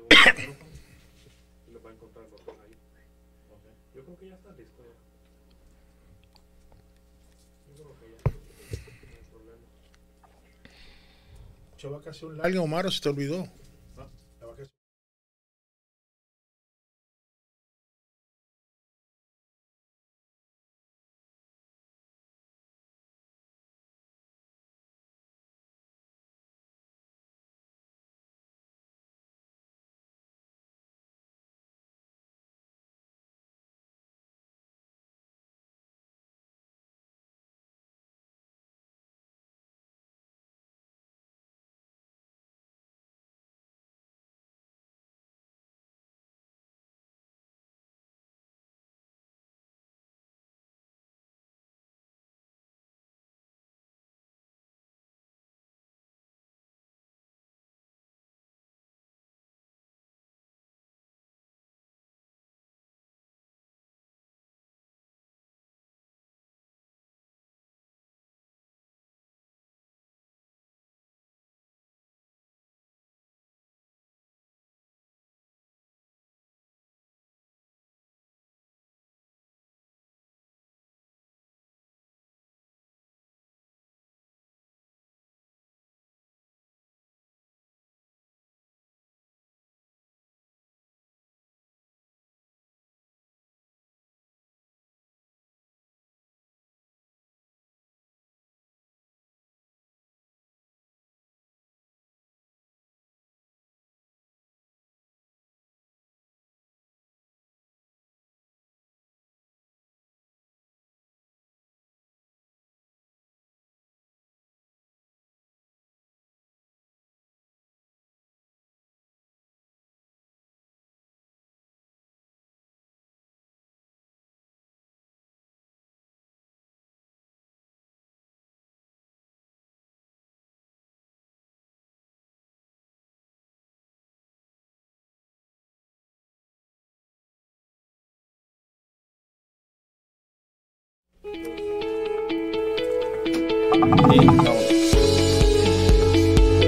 va. Yo problema. Mucha vacación larga, Omar, se te olvidó.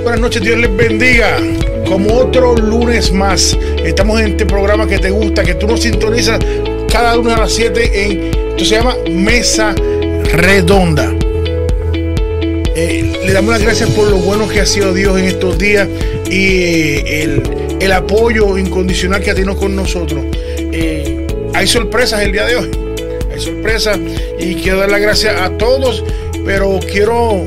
Buenas noches, Dios les bendiga. Como otro lunes más, estamos en este programa que te gusta, que tú nos sintonizas cada lunes a las 7 en. Esto se llama Mesa Redonda. Eh, le damos las gracias por lo bueno que ha sido Dios en estos días y eh, el, apoyo incondicional que ha tenido con nosotros. Eh, hay sorpresas el día de hoy. Hay sorpresas y quiero dar las gracias a todos, pero quiero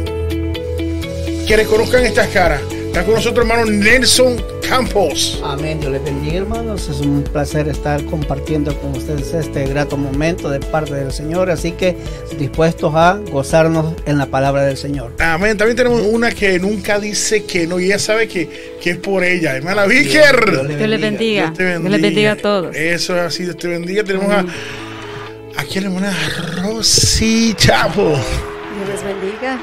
que reconozcan estas caras. Está con nosotros, hermano Nelson Campos. Amén, Dios les bendiga hermanos, es un placer estar compartiendo con ustedes este grato momento de parte del Señor, así que dispuestos a gozarnos en la palabra del Señor. Amén. También tenemos una que nunca dice que no y ella sabe que, que es por ella. Hermana Víker. Dios Dios les bendiga. Dios te Dios les bendiga a todos. Eso es así, Dios te bendiga. Tenemos a, aquí a la hermana Rosy Chapo. Dios les bendiga.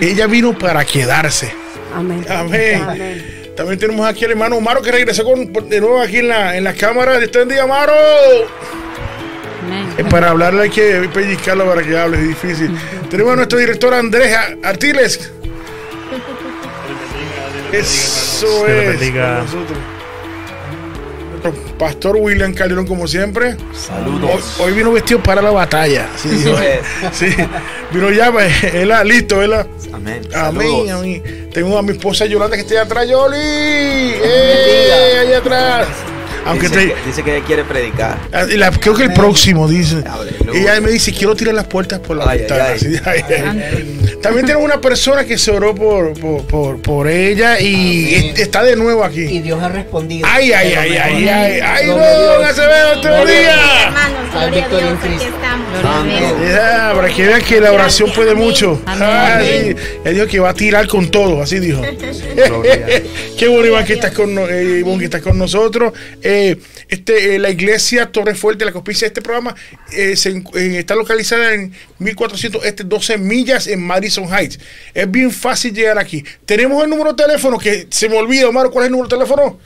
Ella vino para quedarse. Amén. Amén. Amén. También tenemos aquí al hermano Maro que regresó con, de nuevo aquí en la, en la cámara. Dios te bendiga, Maro. Amén. Eh, Para hablarle hay que pellizcarlo para que hable, es difícil. Tenemos a nuestro director Andrés Artiles. Eso es. bendiga. con nosotros. Pastor William Calderón, como siempre. Saludos. Hoy, hoy vino vestido para la batalla. Sí, dijo. Sí, vino ya, pues, él, ah, listo, ¿verdad? Amén. Amén, Saludos. amén. Tengo a mi esposa Yolanda que está allá atrás, Yoli. ¡Eh! Allá atrás. Aunque dice, te, que, dice que quiere predicar. Ah, y la- creo que el próximo dice. Aleluya. Ella me dice, quiero tirar las puertas por la ventana. También tenemos una persona que se oró por, por, por, por ella y Amén. está de nuevo Y aquí. Dios ha respondido. Ay, ay, ay, ay, ay, ay, no, don Acevedo, te bendiga. Hermanos, gloria a Dios, aquí estamos. Para que vean que la oración Gracias, puede mucho. Ay, él dijo que va a tirar con todo, así dijo. Qué bueno, Iván, que estás con, eh, Iván, que estás con nosotros. Eh, este, eh, la iglesia Torre Fuerte, la que auspicia este programa, eh, se eh, está localizada en 1400 este 12 millas en Madison Heights. Es bien fácil llegar aquí. Tenemos el número de teléfono que se me olvida, Omar, ¿cuál es el número de teléfono?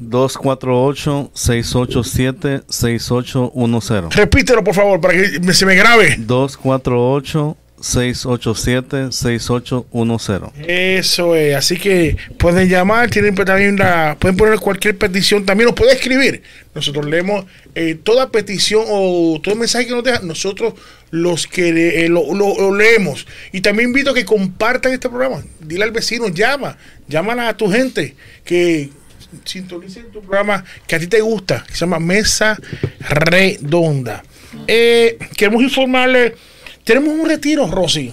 248-687-6810. Repítelo, por favor, para que se me grabe. 248 201-687-6810. Eso es, así que pueden llamar, tienen pues también la, pueden poner cualquier petición, también nos puede escribir. Nosotros leemos eh, toda petición o todo mensaje que nos dejan, nosotros los que eh, lo leemos. Y también invito a que compartan este programa. Dile al vecino, llama, llámala a tu gente que sintonicen tu programa que a ti te gusta, que se llama Mesa Redonda. Eh, queremos informarle, tenemos un retiro, Rosy.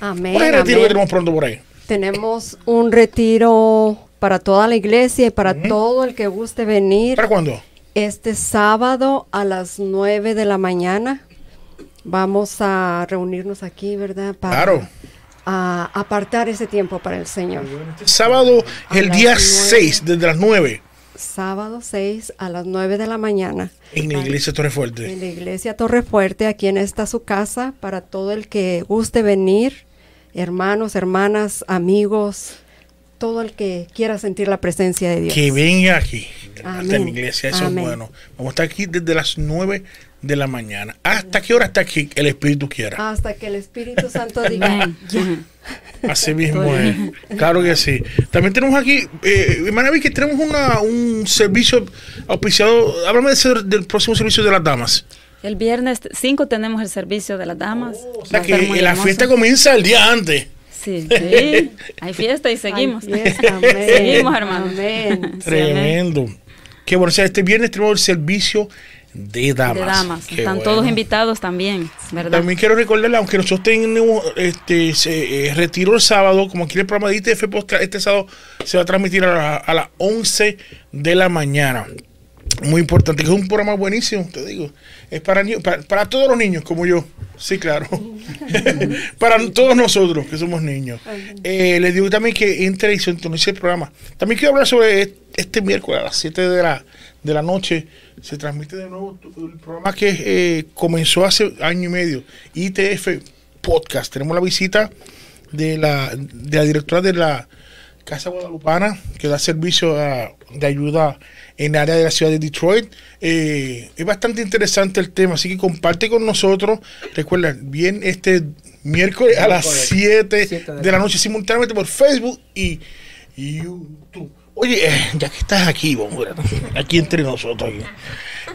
Amén. ¿Cuál es el retiro amén. que tenemos pronto por ahí? Tenemos un retiro para toda la iglesia y para todo el que guste venir. ¿Para cuándo? Este sábado a las 9 de la mañana vamos a reunirnos aquí, ¿verdad? Para Claro. a apartar ese tiempo para el Señor. Sábado, A el día nueve. 6, desde las 9, Sábado 6 a las 9 de la mañana en la iglesia Torre en la iglesia Torrefuerte, aquí en esta su casa, para todo el que guste venir, hermanos, hermanas, amigos, todo el que quiera sentir la presencia de Dios. Que venga aquí, hasta la iglesia, eso Amén. es bueno. Vamos a estar aquí desde las 9 de la mañana. ¿Hasta qué hora está aquí el Espíritu quiera? Hasta que el Espíritu Santo diga. Así mismo es. Claro que sí. También tenemos aquí, eh, hermana Vicky, tenemos una, un servicio auspiciado. Háblame de ese- del próximo servicio de las damas. El viernes 5 tenemos el servicio de las damas. O sea Va a estar que muy la hermoso. fiesta comienza el día antes. Sí, sí. Hay fiesta y seguimos. Fiesta, amén. Seguimos, hermano. Amén. Sí, amén. Tremendo. Qué bueno. O sea, este viernes tenemos el servicio de damas. De damas. Qué Están bueno. todos invitados también, ¿verdad? También quiero recordarle, aunque nosotros tenemos este se, eh, retiro el sábado, como aquí el programa de ITF Podcast, este sábado se va a transmitir a, la- a las 11 de la mañana. Muy importante, que es un programa buenísimo, te digo. Es para, para, para todos los niños, como yo. Sí, claro. para todos nosotros, que somos niños. Eh, les digo también que entre y sintonice el programa. También quiero hablar sobre est- este miércoles a las 7 de la, de la noche. Se transmite de nuevo el programa que eh, comenzó hace año y medio. ITF Podcast. Tenemos la visita de la, de la directora de la Casa Guadalupana, que da servicio a- de ayuda en el área de la ciudad de Detroit. Eh, es bastante interesante el tema, así que comparte con nosotros. Recuerda, bien este miércoles a las 7 Siete de la noche simultáneamente por Facebook y YouTube. Oye, eh, ya que estás aquí, vamos, aquí entre nosotros. aquí.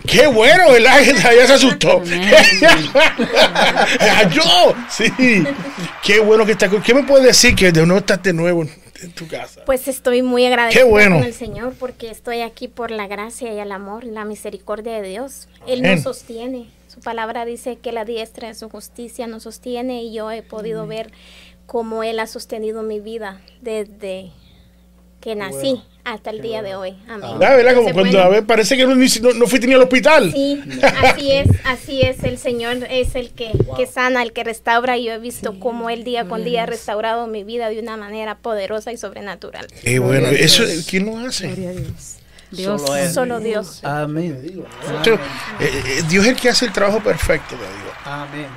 Qué bueno, ¿verdad? Ya se asustó. Yo, sí. Qué bueno que estás. con- ¿Qué me puedes decir que de nuevo estás de nuevo en, tu casa? Pues estoy muy agradecida bueno. con el Señor porque estoy aquí por la gracia y el amor, la misericordia de Dios. Él Amén. nos sostiene. Su palabra dice que la diestra de su justicia nos sostiene y yo he podido ver cómo Él ha sostenido mi vida desde que nací hasta el día de hoy. Amén. Ah, ¿verdad? Como cuando a ver, parece que no, no, no fuiste ni al hospital. Sí, así es, así es, el Señor es el que, que sana, el que restaura y yo he visto cómo Él día con día ha restaurado mi vida de una manera poderosa y sobrenatural. Eh, bueno, eso, ¿quién lo hace? Dios. Solo Él. Solo Dios. Amén. Esto- eh, eh, Dios es el que hace el trabajo perfecto, te digo. Amén.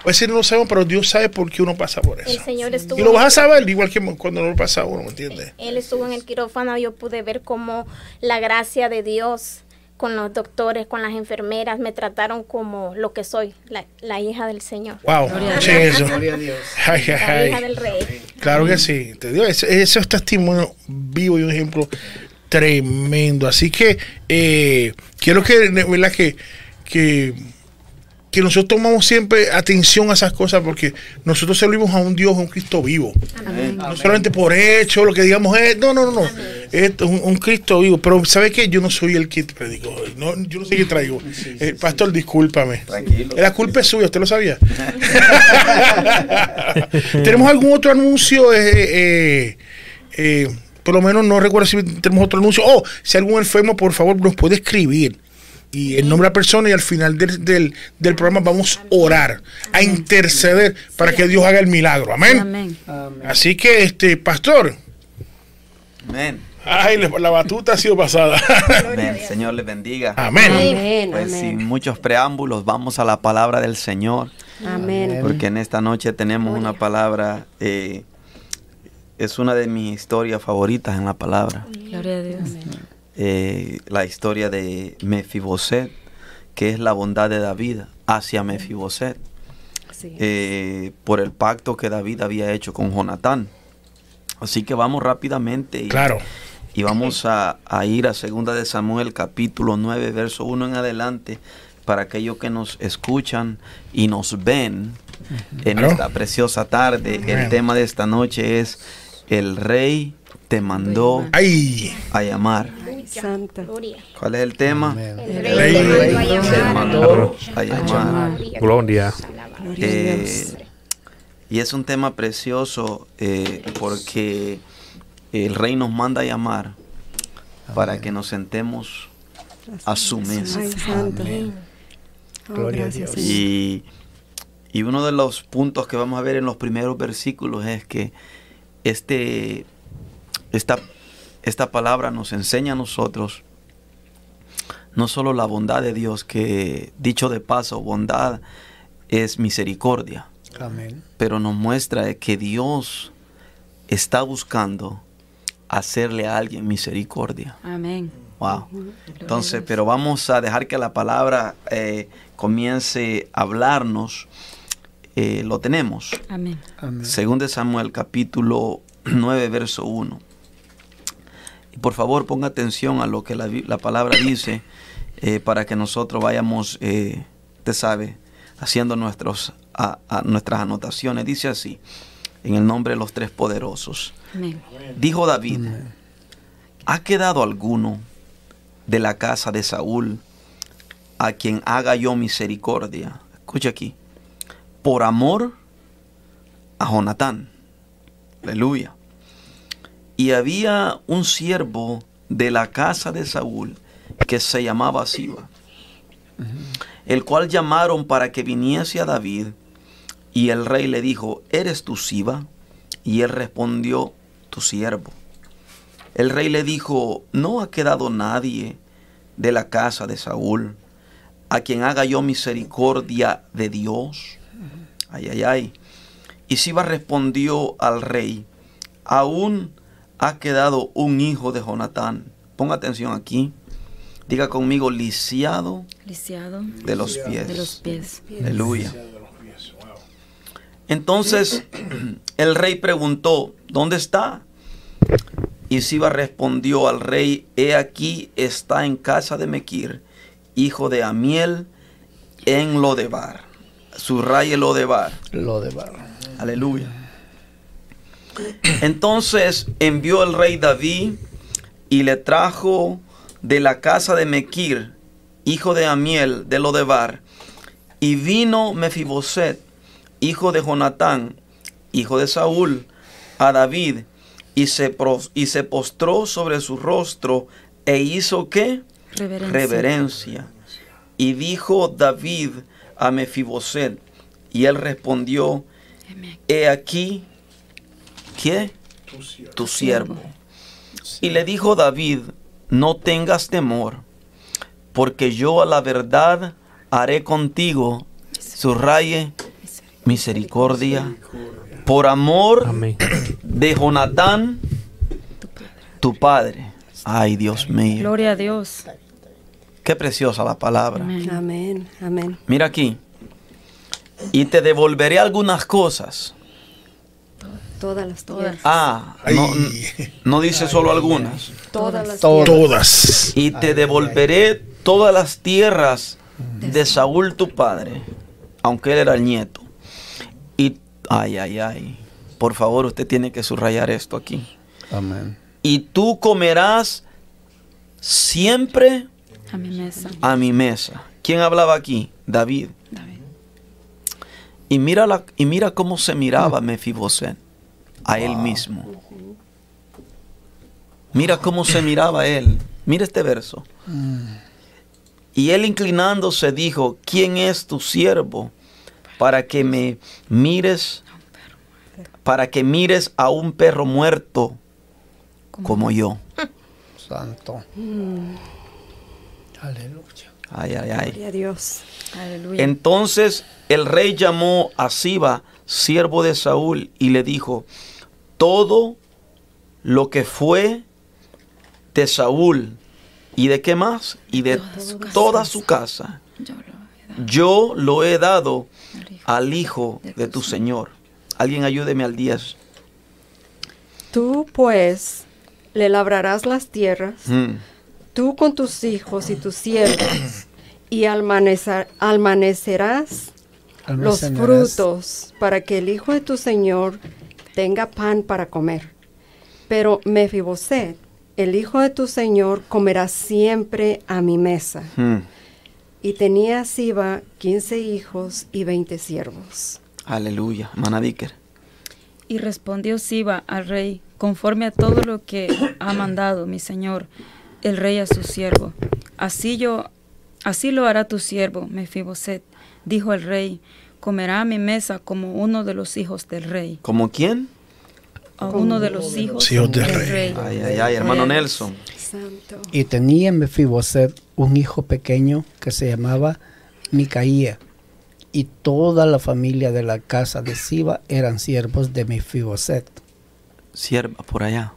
A veces no lo sabemos, pero Dios sabe por qué uno pasa por El eso. Señor estuvo Y lo vas a saber igual que cuando no lo pasa uno, ¿me entiendes? Él estuvo en el quirófano, yo pude ver cómo la gracia de Dios con los doctores, con las enfermeras, me trataron como lo que soy, la, la hija del Señor, Wow, Gloria a che, eso. Gloria a Dios. Ay, ay, la ay. hija del rey. Claro que sí. Te digo, ese, ese es testimonio vivo y un ejemplo tremendo. Así que eh, quiero que, ¿verdad? que, que, que nosotros tomamos siempre atención a esas cosas porque nosotros servimos a un Dios, a un Cristo vivo. No solamente por hecho, lo que digamos es, no, no, no, no. Es un, un Cristo vivo. Pero ¿sabe qué? Yo no soy el que predico. No, yo no sé qué traigo. Eh, pastor, discúlpame. Tranquilo. La culpa es suya, ¿usted lo sabía? ¿Tenemos algún otro anuncio? Eh, eh, por lo menos no recuerdo si tenemos otro anuncio. Oh, si algún enfermo, por favor, nos puede escribir. Y el nombre de la persona y al final del, del, del programa vamos a orar, a interceder para que Dios haga el milagro. Amén. Amén. Amén. Así que, este, pastor, Amén. ay, la, batuta ha sido pasada. Amén. Señor les bendiga. Amén. Amén, Pues sin amén. muchos preámbulos, vamos a la palabra del Señor. Amén. Porque en esta noche tenemos una palabra, eh, es una de mis historias favoritas en la palabra. Gloria a Dios. Eh, la historia de Mefiboset, que es la bondad de David hacia Mefiboset. Eh, por el pacto que David había hecho con Jonatán. Así que vamos rápidamente y, Claro. y vamos a, a ir a 2 de Samuel capítulo 9, verso 1 en adelante, para aquellos que nos escuchan y nos ven en Claro. esta preciosa tarde. El tema de esta noche es El rey te mandó Ay, a llamar. Santa. ¿Cuál es el tema? El Rey rey. te mandó a llamar. Gloria. Eh, y es un tema precioso eh, porque el rey nos manda a llamar para que nos sentemos a su mesa. Oh, Gloria a gracias, Dios. Y, y uno de los puntos que vamos a ver en los primeros versículos es que este, esta, esta palabra nos enseña a nosotros no solo la bondad de Dios, que dicho de paso, bondad es misericordia, Amén. pero nos muestra que Dios está buscando hacerle a alguien misericordia. Amén. Wow. Entonces, pero vamos a dejar que la palabra eh, comience a hablarnos. Eh, lo tenemos. Amén. Amén. Según de Samuel capítulo 9, verso 1. Y por favor ponga atención a lo que la, la palabra dice eh, para que nosotros vayamos, eh, usted sabe, haciendo nuestros, a- a- nuestras anotaciones. Dice así, en el nombre de los tres poderosos. Amén. Dijo David, ¿ha quedado alguno de la casa de Saúl a quien haga yo misericordia? Escucha aquí. Por amor a Jonatán. Aleluya. Y había un siervo de la casa de Saúl que se llamaba Siba, el cual llamaron para que viniese a David. Y el rey le dijo, ¿eres tú Siba? Y él respondió, tu siervo. El rey le dijo, no ha quedado nadie de la casa de Saúl a quien haga yo misericordia de Dios. Ay, ay, ay. Y Siba respondió al rey, aún ha quedado un hijo de Jonatán. Ponga atención aquí. Diga conmigo, lisiado Lisiado de los pies. de los pies. Aleluya. Entonces el rey preguntó, ¿dónde está? Y Siba respondió al rey, he aquí está en casa de Mequir, hijo de Amiel, en Lodebar. Subraye Lodebar. Lo de barro. Aleluya. Entonces envió el rey David y le trajo de la casa de Mequir, hijo de Amiel de Lodebar, y vino Mefiboset, hijo de Jonatán, hijo de Saúl, a David, y se, pros- y se postró sobre su rostro e hizo qué? Reverencia. reverencia. Y dijo David a Mefiboset, y él respondió, he aquí, ¿qué? Tu siervo. Y le dijo David, no tengas temor, porque yo a la verdad haré contigo, subraye, misericordia, por amor Amén. de Jonatán, tu padre. Ay, Dios mío. Gloria a Dios. Qué preciosa la palabra. Amén. Amén. Amén. Mira aquí. Y te devolveré algunas cosas. Todas las Todas. Ah, no, no dice solo algunas. Todas las Todas. tierras. todas. Y te devolveré todas las tierras de Saúl tu padre, aunque él era el nieto. Y, ay, ay, ay. Por favor, usted tiene que subrayar esto aquí. Amén. Y tú comerás siempre A mi mesa. a mi mesa. ¿Quién hablaba aquí? David. David. Y mira, la, y mira cómo se miraba Mefiboset a él mismo. Mira cómo se miraba él. Mira este verso. Y él inclinándose dijo, ¿quién es tu siervo para que me mires, para que mires a un perro muerto como yo? Santo. Aleluya. Ay, ay, ay. Gloria a Dios. Aleluya. Entonces el rey llamó a Siba, siervo de Saúl, y le dijo, todo lo que fue de Saúl, ¿y de qué más? Y de Toda su casa. toda su casa, Yo lo he dado yo lo he dado al hijo al hijo de tu Señor. Alguien ayúdeme al 10. Tú pues le labrarás las tierras, Mm. tú con tus hijos y tus siervos, y almanecer- almanecerás los frutos para que el hijo de tu señor tenga pan para comer. Pero Mefiboset, el hijo de tu señor, comerá siempre a mi mesa. Mm. Y tenía Siba quince hijos y veinte siervos. Aleluya. Hermana Vicker. Y respondió Siba al rey, conforme a todo lo que ha mandado mi señor, el rey a su siervo. Así yo, así lo hará tu siervo, Mefiboset, dijo el rey, comerá a mi mesa como uno de los hijos del rey, ¿Como quién? a uno de los hijos hijos del rey. rey. Ay, ay, ay, hermano Nelson. Santo. Y tenía Mefiboset un hijo pequeño que se llamaba Micaía. Y toda la familia de la casa de Siba eran siervos de Mefiboset. Sierva por allá.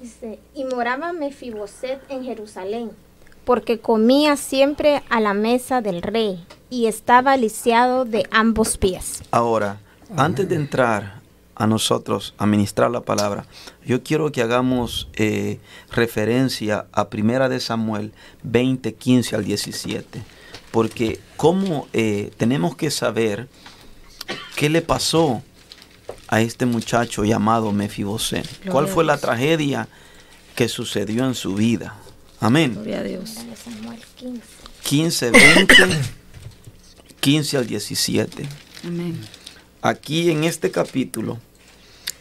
Dice, y moraba Mefiboset en Jerusalén, porque comía siempre a la mesa del rey, y estaba lisiado de ambos pies. Ahora, antes de entrar a nosotros a ministrar la palabra, yo quiero que hagamos eh, referencia a Primera de Samuel 20, 15 al 17. Porque cómo eh, tenemos que saber qué le pasó a este muchacho llamado. Gloria ¿Cuál fue la tragedia que sucedió en su vida? Amén. Gloria a Dios. De Samuel 15. 15, 20, 15 al 17. Amén. Aquí en este capítulo,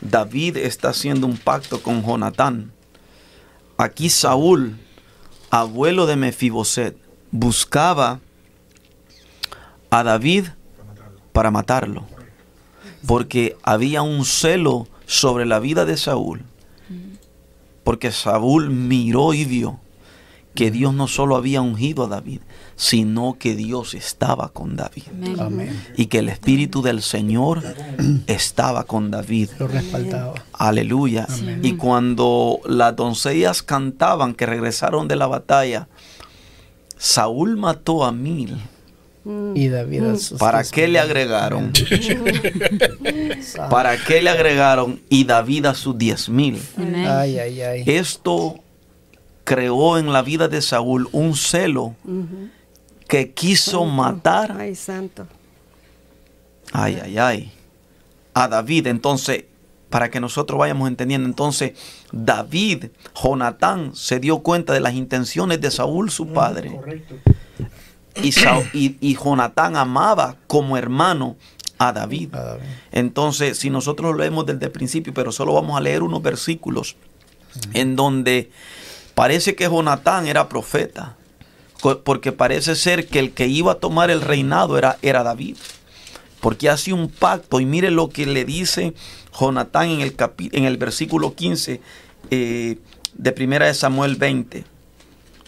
David está haciendo un pacto con Jonatán. Aquí Saúl, abuelo de Mefiboset, buscaba a David para matarlo. Porque había un celo sobre la vida de Saúl. Porque Saúl miró y vio que Dios no solo había ungido a David, sino que Dios estaba con David Amén. Amén. y que el Espíritu del Señor estaba con David. Lo respaldaba. Aleluya. Y cuando las doncellas cantaban que regresaron de la batalla, Saúl mató a mil. Y David a sus ¿Para diez qué le mil. agregaron? ¿Para qué le agregaron? Y David a sus diez mil. Amén. Ay, ay, ay. Esto creó en la vida de Saúl un celo que quiso matar Ay, santo. Ay, ay, ay. A David, entonces, para que nosotros vayamos entendiendo, entonces, David, Jonatán, se dio cuenta de las intenciones de Saúl, su padre. Correcto. Y, Sa- y, y Jonatán amaba como hermano a David. A David. Entonces, si nosotros lo leemos desde el principio, pero solo vamos a leer unos versículos en donde parece que Jonatán era profeta, porque parece ser que el que iba a tomar el reinado era, era David, porque hace un pacto y mire lo que le dice Jonatán en el, capi- en el versículo 15 eh, de primera de Samuel 20.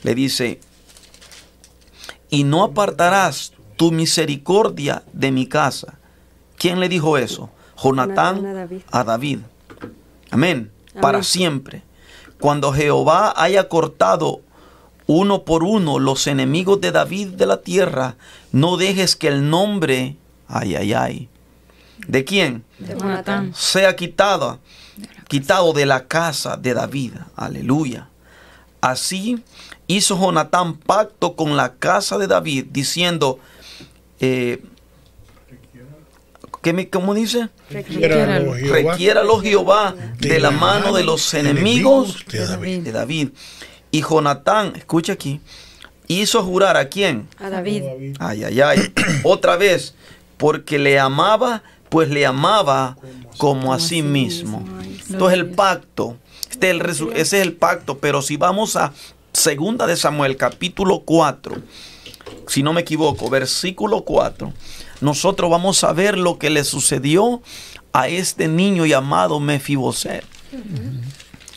Le dice, y no apartarás tu misericordia de mi casa. ¿Quién le dijo eso? Jonatán a David. a David. Amén. Para Amén. siempre. Cuando Jehová haya cortado uno por uno los enemigos de David de la tierra, no dejes que el nombre, ay, ay, ay, ¿de quién? De Jonatán. sea quitado, quitado de la casa de David. Aleluya. Así hizo Jonatán pacto con la casa de David, diciendo, eh, ¿qué me, ¿cómo dice? Requiéralo, Jehová, Requiéralo Jehová de la mano de los enemigos de David. de David. Y Jonatán, escucha aquí, hizo jurar a quién? A David. Ay, ay, ay. Otra vez, porque le amaba, pues le amaba como a sí mismo. Entonces el pacto, este es el resu- ese es el pacto, pero si vamos a segunda de Samuel, capítulo 4, si no me equivoco, versículo 4, nosotros vamos a ver lo que le sucedió a este niño llamado Mefiboset.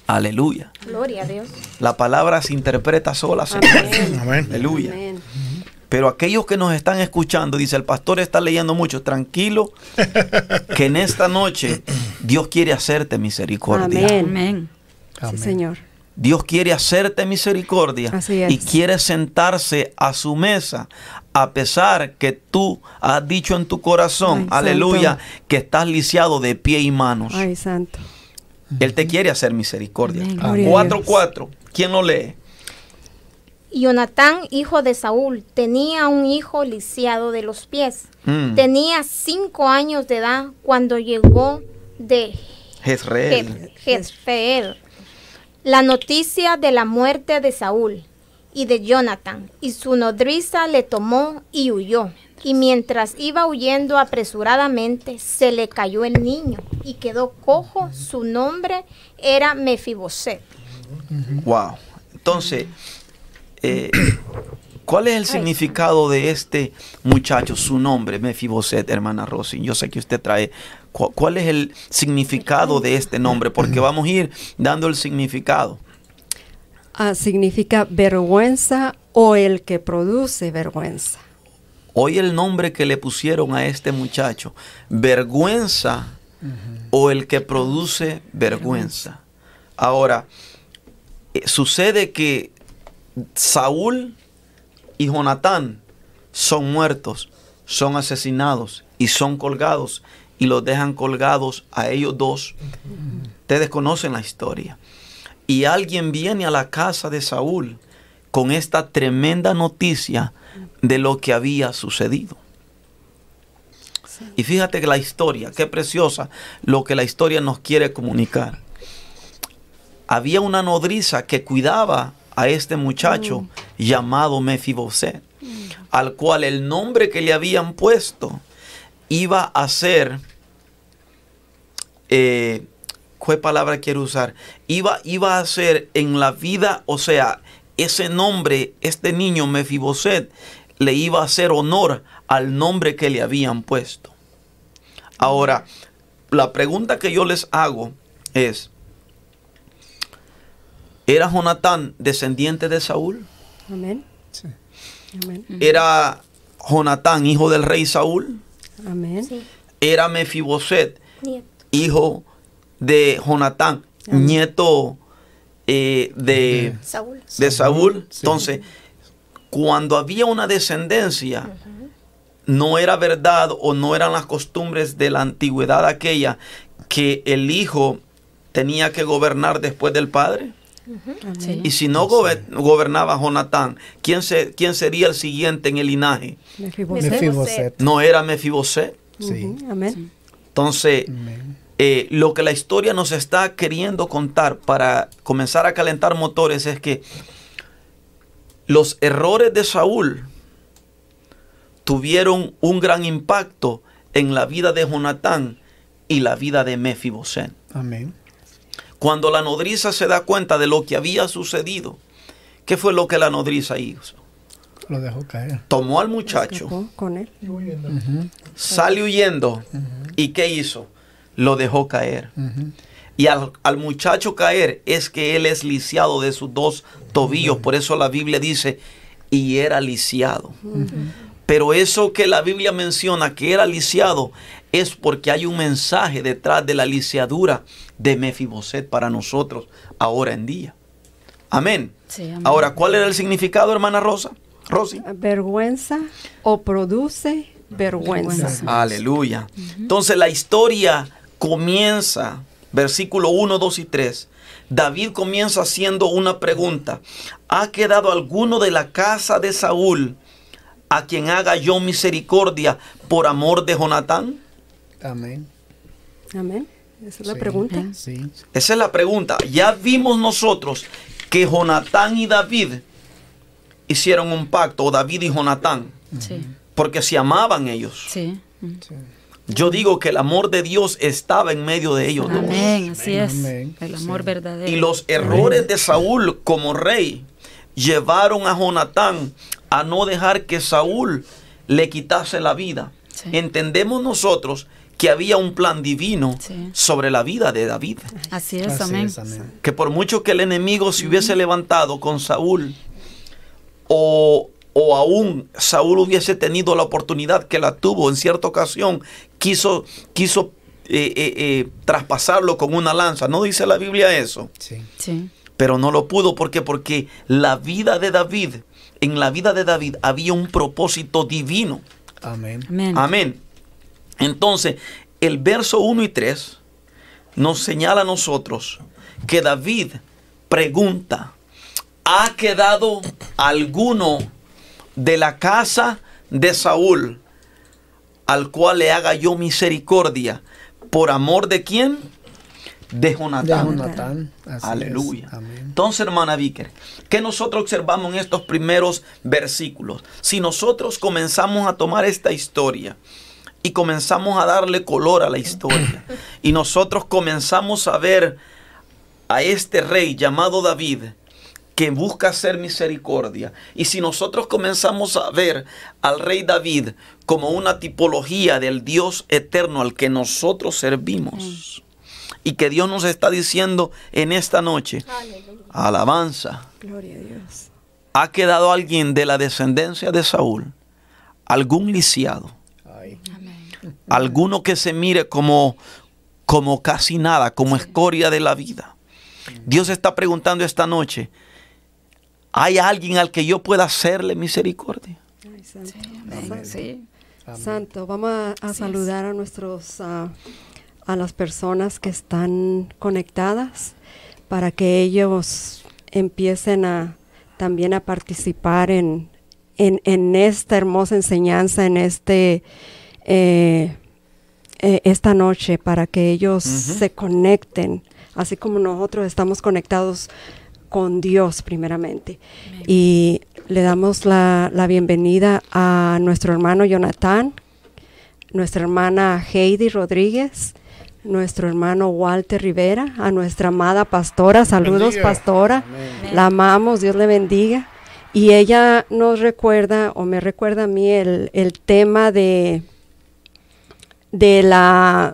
Aleluya. Gloria a Dios. La palabra se interpreta sola, Señor. Amén. Amén. Aleluya. Amén. Pero aquellos que nos están escuchando, dice el pastor está leyendo mucho, tranquilo, que en esta noche Dios quiere hacerte misericordia. Amén. Amén. Sí, Amén. Señor. Dios quiere hacerte misericordia Así es. y quiere sentarse a su mesa, a pesar que tú has dicho en tu corazón, Ay, aleluya, santo. que estás lisiado de pie y manos. Ay, santo. Él te quiere hacer misericordia. Amén. Gloria a 4 Dios. 4. ¿Quién lo lee? Jonatán, hijo de Saúl, tenía un hijo lisiado de los pies. Mm. Tenía cinco años de edad cuando llegó de Jezreel. Je- Jezreel la noticia de la muerte de Saúl y de Jonathan, y su nodriza le tomó y huyó. Y mientras iba huyendo apresuradamente, se le cayó el niño y quedó cojo. Su nombre era Mefiboset. Wow. Entonces, eh, ¿cuál es el significado de este muchacho? Su nombre, Mefiboset, hermana Rosy. Yo sé que usted trae. Cu- ¿Cuál es el significado de este nombre? Porque vamos a ir dando el significado. Ah, significa vergüenza o el que produce vergüenza. Hoy el nombre que le pusieron a este muchacho, vergüenza o el que produce vergüenza. Ahora, eh, sucede que Saúl y Jonatán son muertos, son asesinados y son colgados y los dejan colgados a ellos dos. Ustedes conocen la historia. Y alguien viene a la casa de Saúl con esta tremenda noticia de lo que había sucedido. Y fíjate que la historia, qué preciosa lo que la historia nos quiere comunicar. Había una nodriza que cuidaba a este muchacho llamado Mefiboset, al cual el nombre que le habían puesto iba a ser, eh, ¿qué palabra quiero usar? Iba, iba a ser en la vida, o sea, ese nombre, este niño Mefiboset, le iba a hacer honor al nombre que le habían puesto. Ahora, la pregunta que yo les hago es, ¿era Jonatán descendiente de Saúl? Amén. Sí. Amén. ¿Era Jonatán hijo del rey Saúl? Amén. Sí, ¿Era Mefiboset nieto. Hijo de Jonatán, nieto eh, de, Saúl. de Saúl? Sí. Entonces, cuando había una descendencia, no era verdad o no eran las costumbres de la antigüedad aquella que el hijo tenía que gobernar después del padre. Sí. Y si no gober- gobernaba Jonatán, ¿quién, se- ¿quién sería el siguiente en el linaje? Mefiboset. Mefiboset. ¿No era Mefiboset? Sí. Amén. Entonces, Amén. Eh, lo que la historia nos está queriendo contar para comenzar a calentar motores es que los errores de Saúl tuvieron un gran impacto en la vida de Jonatán y la vida de Mefiboset. Amén. Cuando la nodriza se da cuenta de lo que había sucedido, ¿qué fue lo que la nodriza hizo? Lo dejó caer. Tomó al muchacho, con él. sale huyendo y ¿qué hizo? Lo dejó caer. Y al, al muchacho caer es que él es lisiado de sus dos tobillos. Por eso la Biblia dice, y era lisiado. Pero eso que la Biblia menciona que era lisiado es porque hay un mensaje detrás de la lisiadura de Mefiboset para nosotros ahora en día. Amén. Sí, amén. Ahora, ¿cuál era el significado, hermana Rosa? Rosy. Vergüenza o produce vergüenza. Vergüenza. Aleluya. Entonces la historia comienza, versículo 1, 2 y 3. David comienza haciendo una pregunta. ¿Ha quedado alguno de la casa de Saúl a quien haga yo misericordia por amor de Jonatán? Amén. Amén. Esa es la Sí. pregunta. Sí. Esa es la pregunta. Ya vimos nosotros que Jonatán y David hicieron un pacto, o David y Jonatán, Sí, porque se amaban ellos. sí. Yo digo que el amor de Dios estaba en medio de ellos dos. Amén, así es. Amén. El amor Sí. verdadero. Y los errores de Saúl como rey llevaron a Jonatán a no dejar que Saúl le quitase la vida. Sí. Entendemos nosotros que había un plan divino Sí. sobre la vida de David. Así es, Así amén. es, amén. Que por mucho que el enemigo se hubiese levantado con Saúl o, o aún Saúl hubiese tenido la oportunidad que la tuvo en cierta ocasión, quiso, quiso eh, eh, eh, traspasarlo con una lanza. ¿No dice la Biblia eso? Sí. Sí. pero no lo pudo. ¿Por qué? Porque la vida de David, en la vida de David había un propósito divino. Amén. Amén. Amén. Entonces, el verso 1 y 3 nos señala a nosotros que David pregunta, ¿ha quedado alguno de la casa de Saúl al cual le haga yo misericordia? ¿Por amor de quién? De De Jonatán. Jonatán. Así Aleluya. Entonces, hermana Víquer, ¿qué nosotros observamos en estos primeros versículos? Si nosotros comenzamos a tomar esta historia y comenzamos a darle color a la historia y nosotros comenzamos a ver a este rey llamado David que busca hacer misericordia. Y si nosotros comenzamos a ver al rey David como una tipología del Dios eterno al que nosotros servimos, y que Dios nos está diciendo en esta noche, alabanza, Gloria a Dios. ha quedado alguien de la descendencia de Saúl, algún lisiado, Ay. alguno que se mire como, como casi nada, como escoria de la vida. Dios está preguntando esta noche, ¿hay alguien al que yo pueda hacerle misericordia? Ay, santo. Amén. Sí. Santo, vamos a, a saludar a nuestros a las personas que están conectadas para que ellos empiecen a también a participar en, en, en esta hermosa enseñanza, en este eh, eh, esta noche, para que ellos se conecten, así como nosotros estamos conectados con Dios primeramente. Y le damos la, la bienvenida a nuestro hermano Jonathan, nuestra hermana Heidi Rodríguez, nuestro hermano Walter Rivera, a nuestra amada pastora, saludos Bendiga. pastora, la amamos, Dios le bendiga. Y ella nos recuerda, o me recuerda a mí, el, el tema de, de la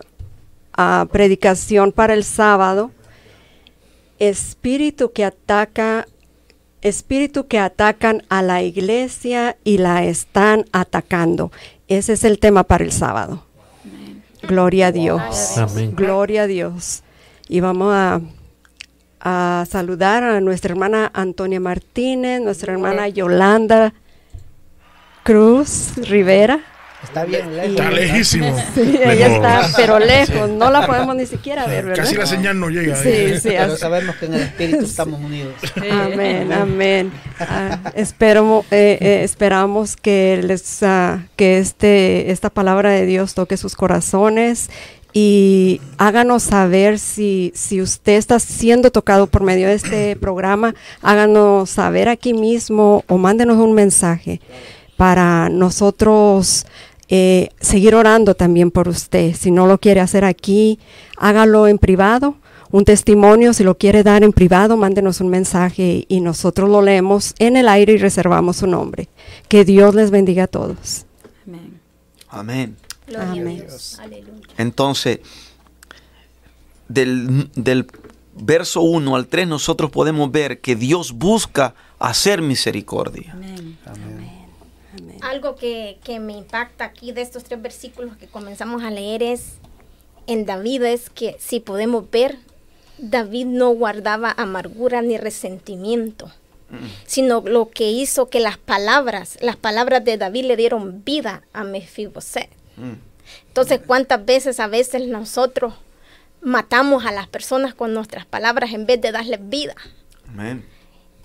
ah, predicación para el sábado, espíritu que ataca, espíritu que atacan a la iglesia y la están atacando. Ese es el tema para el sábado. Gloria a Dios. Amén. Gloria a Dios. Y vamos a, a saludar a nuestra hermana Antonia Martínez, nuestra hermana Yolanda Cruz Rivera. Está bien lejos. Está lejísimo. Sí, ella está, pero lejos, no la podemos ni siquiera ver, ¿verdad? Casi la señal no llega. Sí, ¿eh? sí, Pero sabemos que en el Espíritu estamos unidos. Amén, amén. Ah, espero, eh, eh, esperamos que les ah, que este esta palabra de Dios toque sus corazones y háganos saber si, si usted está siendo tocado por medio de este programa, háganos saber aquí mismo o mándenos un mensaje para nosotros eh, seguir orando también por usted. Si no lo quiere hacer aquí, hágalo en privado. Un testimonio, si lo quiere dar en privado, mándenos un mensaje y nosotros lo leemos en el aire y reservamos su nombre. Que Dios les bendiga a todos. Amén. Amén. Gloria a Amén. Dios. Entonces, del, del verso 1 al 3 nosotros podemos ver que Dios busca hacer misericordia. Amén. Algo que, que me impacta aquí de estos tres versículos que comenzamos a leer es en David es que si podemos ver, David no guardaba amargura ni resentimiento, sino lo que hizo que las palabras, las palabras de David le dieron vida a Mefiboset. Mm. Entonces, ¿cuántas veces a veces nosotros matamos a las personas con nuestras palabras en vez de darles vida? Amén.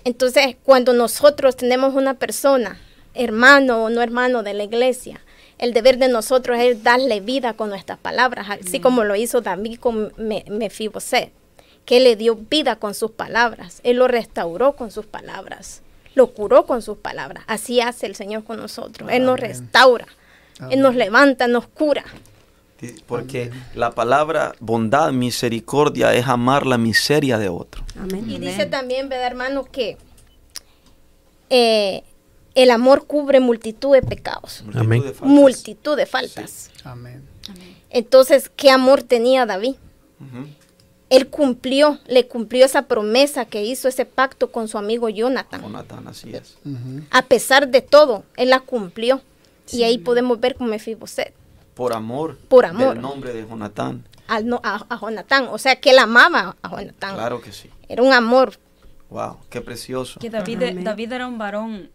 Entonces, cuando nosotros tenemos una persona, hermano o no hermano de la iglesia, el deber de nosotros es darle vida con nuestras palabras, así como lo hizo David con Me- Mefiboset, que él le dio vida con sus palabras, él lo restauró con sus palabras, lo curó con sus palabras. Así hace el Señor con nosotros, él nos restaura, él nos levanta, nos cura. Porque la palabra bondad, misericordia es amar la miseria de otro. Amén. Y dice también, ¿verdad, hermano? Que eh, el amor cubre multitud de pecados, Amén. de faltas. multitud de faltas. Amén. Entonces, ¿qué amor tenía David? Él cumplió, le cumplió esa promesa que hizo ese pacto con su amigo Jonathan. Jonatán, así es. A pesar de todo, él la cumplió. Y ahí podemos ver con Mefiboset, Por amor. Por amor. Del nombre de Jonatán. al no- a, a Jonatán. O sea, que él amaba a Jonatán. Claro que sí. Era un amor Wow, qué precioso. Que. David era un varón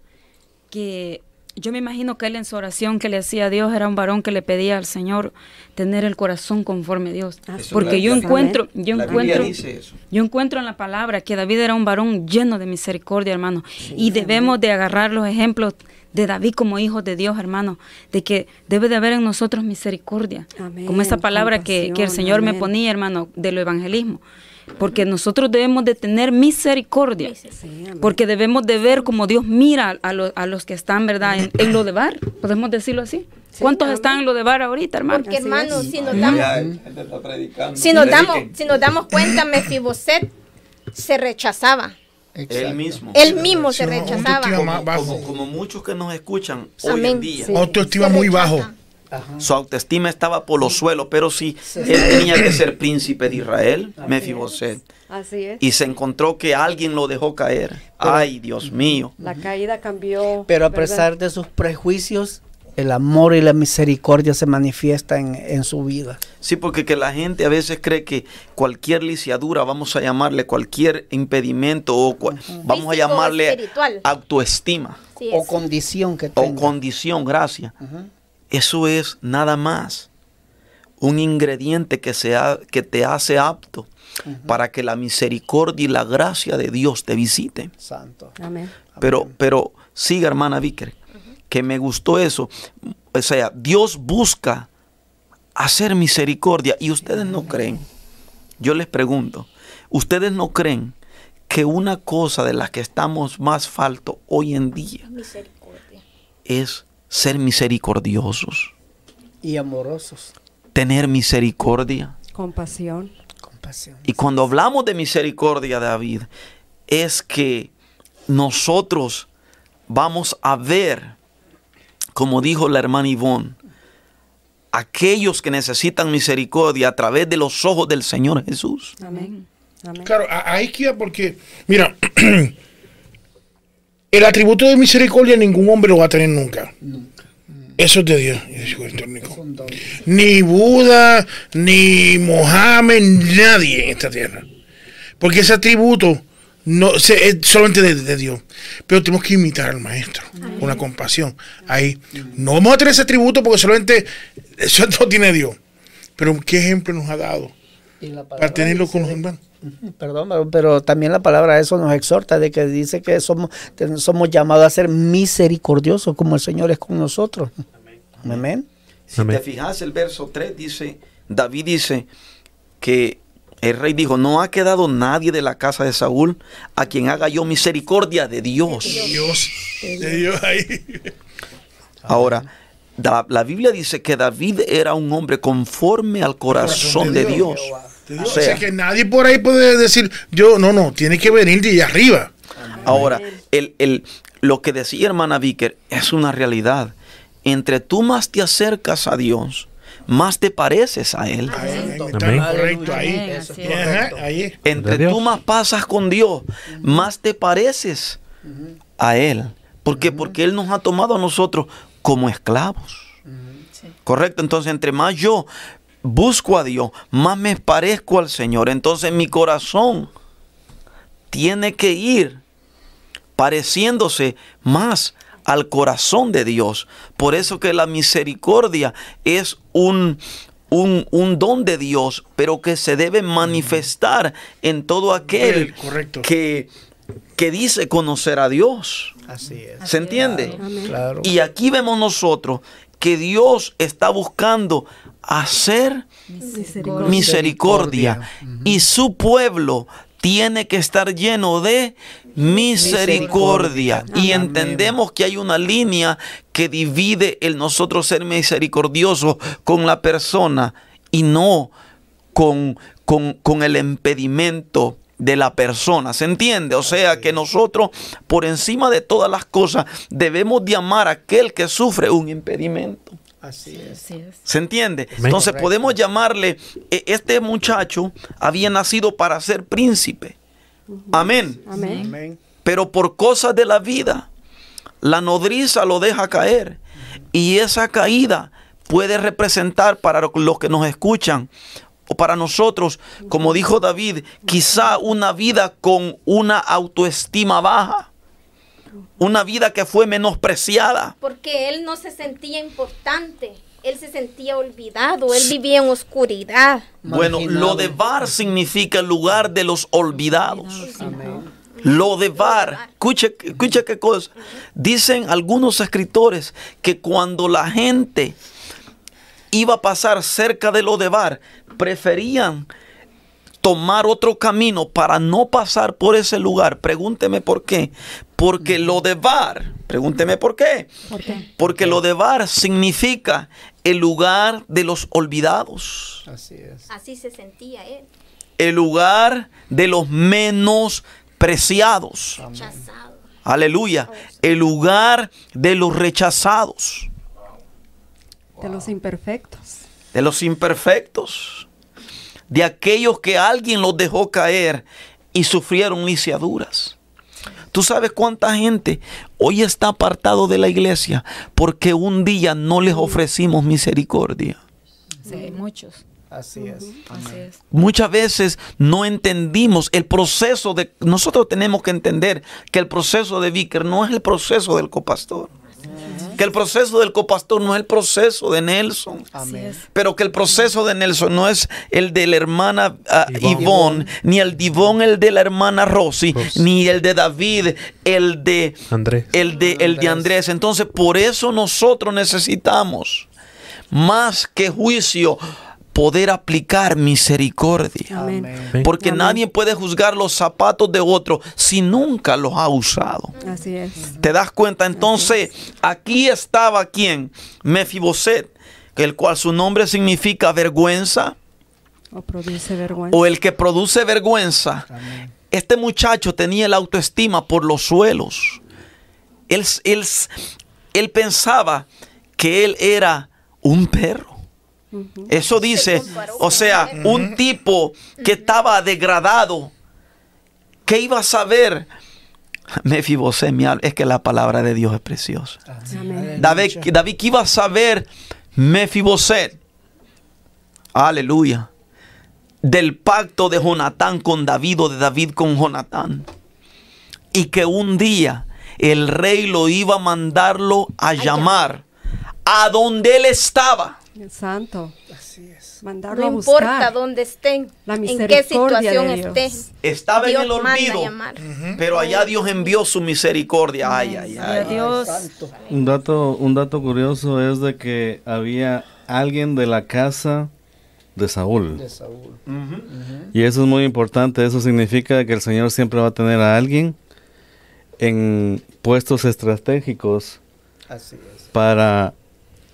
que yo me imagino que él en su oración que le hacía a Dios era un varón que le pedía al Señor tener el corazón conforme a Dios. Eso Porque yo encuentro, yo encuentro, yo encuentro en la palabra que David era un varón lleno de misericordia, hermano. y debemos de agarrar los ejemplos de David como hijos de Dios, hermano, de que debe de haber en nosotros misericordia. Amén. Como esa palabra que, que el Señor me ponía, hermano, del evangelismo. Porque nosotros debemos de tener misericordia. Porque debemos de ver como Dios mira a, lo- a los que están, ¿verdad? En, en lo de bar, podemos decirlo así. ¿Cuántos están en lo de bar ahorita, hermano? Porque es. si nos damos, si nos damos, si nos damos cuenta, Mefiboset se rechazaba. Él mismo. Él mismo se rechazaba. como, más bajo. como- como muchos que nos escuchan hoy en día. Sí. Autoestima muy rechaza. Su autoestima estaba por los suelos, pero sí, él tenía que ser príncipe de Israel, Mefiboset. Así es. Y se encontró que alguien lo dejó caer. Ay, Dios mío. La caída cambió. Pero a ¿verdad? pesar de sus prejuicios, el amor y la misericordia se manifiesta en, en su vida. Sí, porque que la gente a veces cree que cualquier lisiadura, vamos a llamarle cualquier impedimento o cua- vamos a Físico o llamarle espiritual. autoestima Sí, O condición que o tenga. condición, gracias. Eso es nada más un ingrediente que, se ha- que te hace apto para que la misericordia y la gracia de Dios te visiten. Santo. Amén. Pero, pero siga, hermana Víquer, que me gustó eso. O sea, Dios busca hacer misericordia y ustedes no creen. Yo les pregunto, ¿ustedes no creen que una cosa de las que estamos más falto hoy en día Misericordia. es ser misericordiosos? Y amorosos. Tener misericordia. Compasión. Compasión. Y cuando hablamos de misericordia, David, es que nosotros vamos a ver, como dijo la hermana Ivonne, aquellos que necesitan misericordia a través de los ojos del Señor Jesús. Amén. Amén. Claro, a- ahí queda porque, mira, el atributo de misericordia ningún hombre lo va a tener nunca. Eso es de Dios. Ni Buda, ni Mohammed, nadie en esta tierra. Porque ese atributo no se- es solamente de, de Dios. Pero tenemos que imitar al maestro con la compasión. Ahí no vamos a tener ese atributo porque solamente eso no tiene Dios. Pero qué ejemplo nos ha dado Y la para tenerlo dice con los hermanos. Perdón, pero- pero también la palabra eso nos exhorta de que dice que somos, somos llamados a ser misericordiosos como el Señor es con nosotros. Amén. Si Amén. te fijas, el verso 3 dice, David dice que el rey dijo, no ha quedado nadie de la casa de Saúl a quien haga yo misericordia de Dios. Dios, de Dios ahí. Ahora, la Biblia dice que David era un hombre conforme al corazón de Dios. O sea sea, que nadie por ahí puede decir, yo, no, no, tiene que venir de allá arriba. ahora, el, el- lo que decía hermana Víquer es una realidad. Entre tú más te acercas a Dios, más te pareces a Él. Amén. correcto, ahí. Ajá, ahí. Entre tú más pasas con Dios, más te pareces a Él. ¿Por qué? Porque Él nos ha tomado a nosotros como esclavos. Correcto. Entonces, entre más yo busco a Dios, más me parezco al Señor. Entonces, mi corazón tiene que ir pareciéndose más al corazón de Dios. Por eso que la misericordia es un, un, un don de Dios, pero que se debe manifestar en todo aquel Correcto. que, que dice conocer a Dios. Así es. ¿Se entiende? Claro. Y aquí vemos nosotros que Dios está buscando hacer Misericordia. misericordia y su pueblo tiene que estar lleno de misericordia y entendemos que hay una línea que divide el nosotros ser misericordiosos con la persona y no con, con, con el impedimento de la persona, ¿se entiende? O sea que nosotros por encima de todas las cosas debemos de amar a aquel que sufre un impedimento. Así es. Así es. ¿Se entiende? Entonces Correcto. podemos llamarle, e- este muchacho había nacido para ser príncipe. Amén. Amén. Amén. Pero por cosas de la vida, la nodriza lo deja caer. Y esa caída puede representar para los que nos escuchan o para nosotros, como dijo David, quizá una vida con una autoestima baja, una vida que fue menospreciada. Porque él no se sentía importante. Él se sentía olvidado. Él vivía en oscuridad. Bueno, Marginado. lo de Bar significa el lugar de los olvidados. Amén. Lo de Bar, escuche, escuche qué cosa. Dicen algunos escritores que cuando la gente iba a pasar cerca de lo de Bar, preferían tomar otro camino para no pasar por ese lugar. Pregúnteme por qué. Porque lo de Bar, pregúnteme por qué. ¿Por qué? Porque lo de Bar significa el lugar de los olvidados Así es. Así se sentía él. el lugar de los menospreciados. Rechazado. Aleluya. El lugar de los rechazados, De los imperfectos. de los imperfectos, de aquellos que alguien los dejó caer y sufrieron lisiaduras. ¿Tú sabes cuánta gente hoy está apartado de la iglesia porque un día no les ofrecimos misericordia? Sí, hay muchos. Así es. Así es. Muchas veces no entendimos el proceso de... Nosotros tenemos que entender que el proceso de Vicker no es el proceso del copastor. Que el proceso del copastor no es el proceso de Nelson. Es. Pero que el proceso de Nelson no es el de la hermana ah, Ivonne. Ivonne, ni el de Ivonne el de la hermana Rosy, Rosy. ni el de David, el de Andrés. el de, el de Andrés. Entonces, por eso nosotros necesitamos, más que juicio, poder aplicar misericordia. Amén. Porque Amén. nadie puede juzgar los zapatos de otro si nunca los ha usado. Así es. ¿Te das cuenta? Entonces, aquí estaba quien? Mefiboset, que el cual su nombre significa vergüenza O produce vergüenza. o el que produce vergüenza. Amén. Este muchacho tenía la autoestima por los suelos. Él, él, él pensaba que él era un perro. Eso dice, o sea, un tipo que estaba degradado. ¿Qué iba a saber? Mefibosé, mi alma, es que la palabra de Dios es preciosa. Amén. David, David ¿qué iba a saber Mefiboset. Aleluya. Del pacto de Jonatán con David o de David con Jonatán. Y que un día el rey lo iba a mandarlo a llamar a donde él estaba. El Santo. Así es. Mandarlo No a buscar. importa dónde estén, La en qué situación estén. Estaba Dios en el olvido. Pero allá Dios envió su misericordia. Ay, ay, ay. Dios. Un dato, un dato curioso es de que había alguien de la casa de Saúl. De Saúl. Y eso es muy importante. Eso significa que el Señor siempre va a tener a alguien en puestos estratégicos Así es. para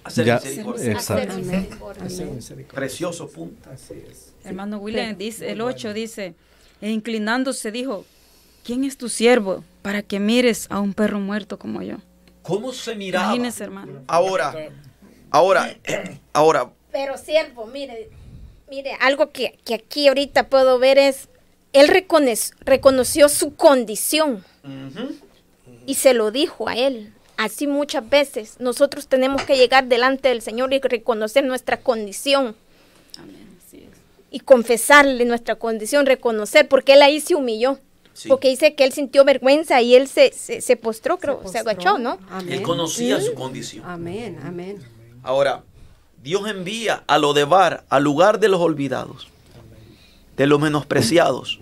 Hacer Ya- misericordia. Exacto. Hacer misericordia. Hacer misericordia. Precioso punto. Así es. Hermano William dice, el 8 dice, e inclinándose dijo, ¿quién es tu siervo para que mires a un perro muerto como yo? ¿Cómo se miraba? Imagínese, hermano. Ahora, ahora, eh, ahora, Pero siervo, mire, mire, algo que, que aquí ahorita puedo ver es, él reconoció su condición y se lo dijo a él. Así muchas veces nosotros tenemos que llegar delante del Señor y reconocer nuestra condición Amén, así es. y confesarle nuestra condición, reconocer, porque él ahí se humilló. Sí. Porque dice que él sintió vergüenza y él se, se, se postró, creo, se, postró. agachó, ¿no? Amén. él conocía su condición. Amén, amén. Ahora, Dios envía a Lodebar al lugar de los olvidados, de los menospreciados,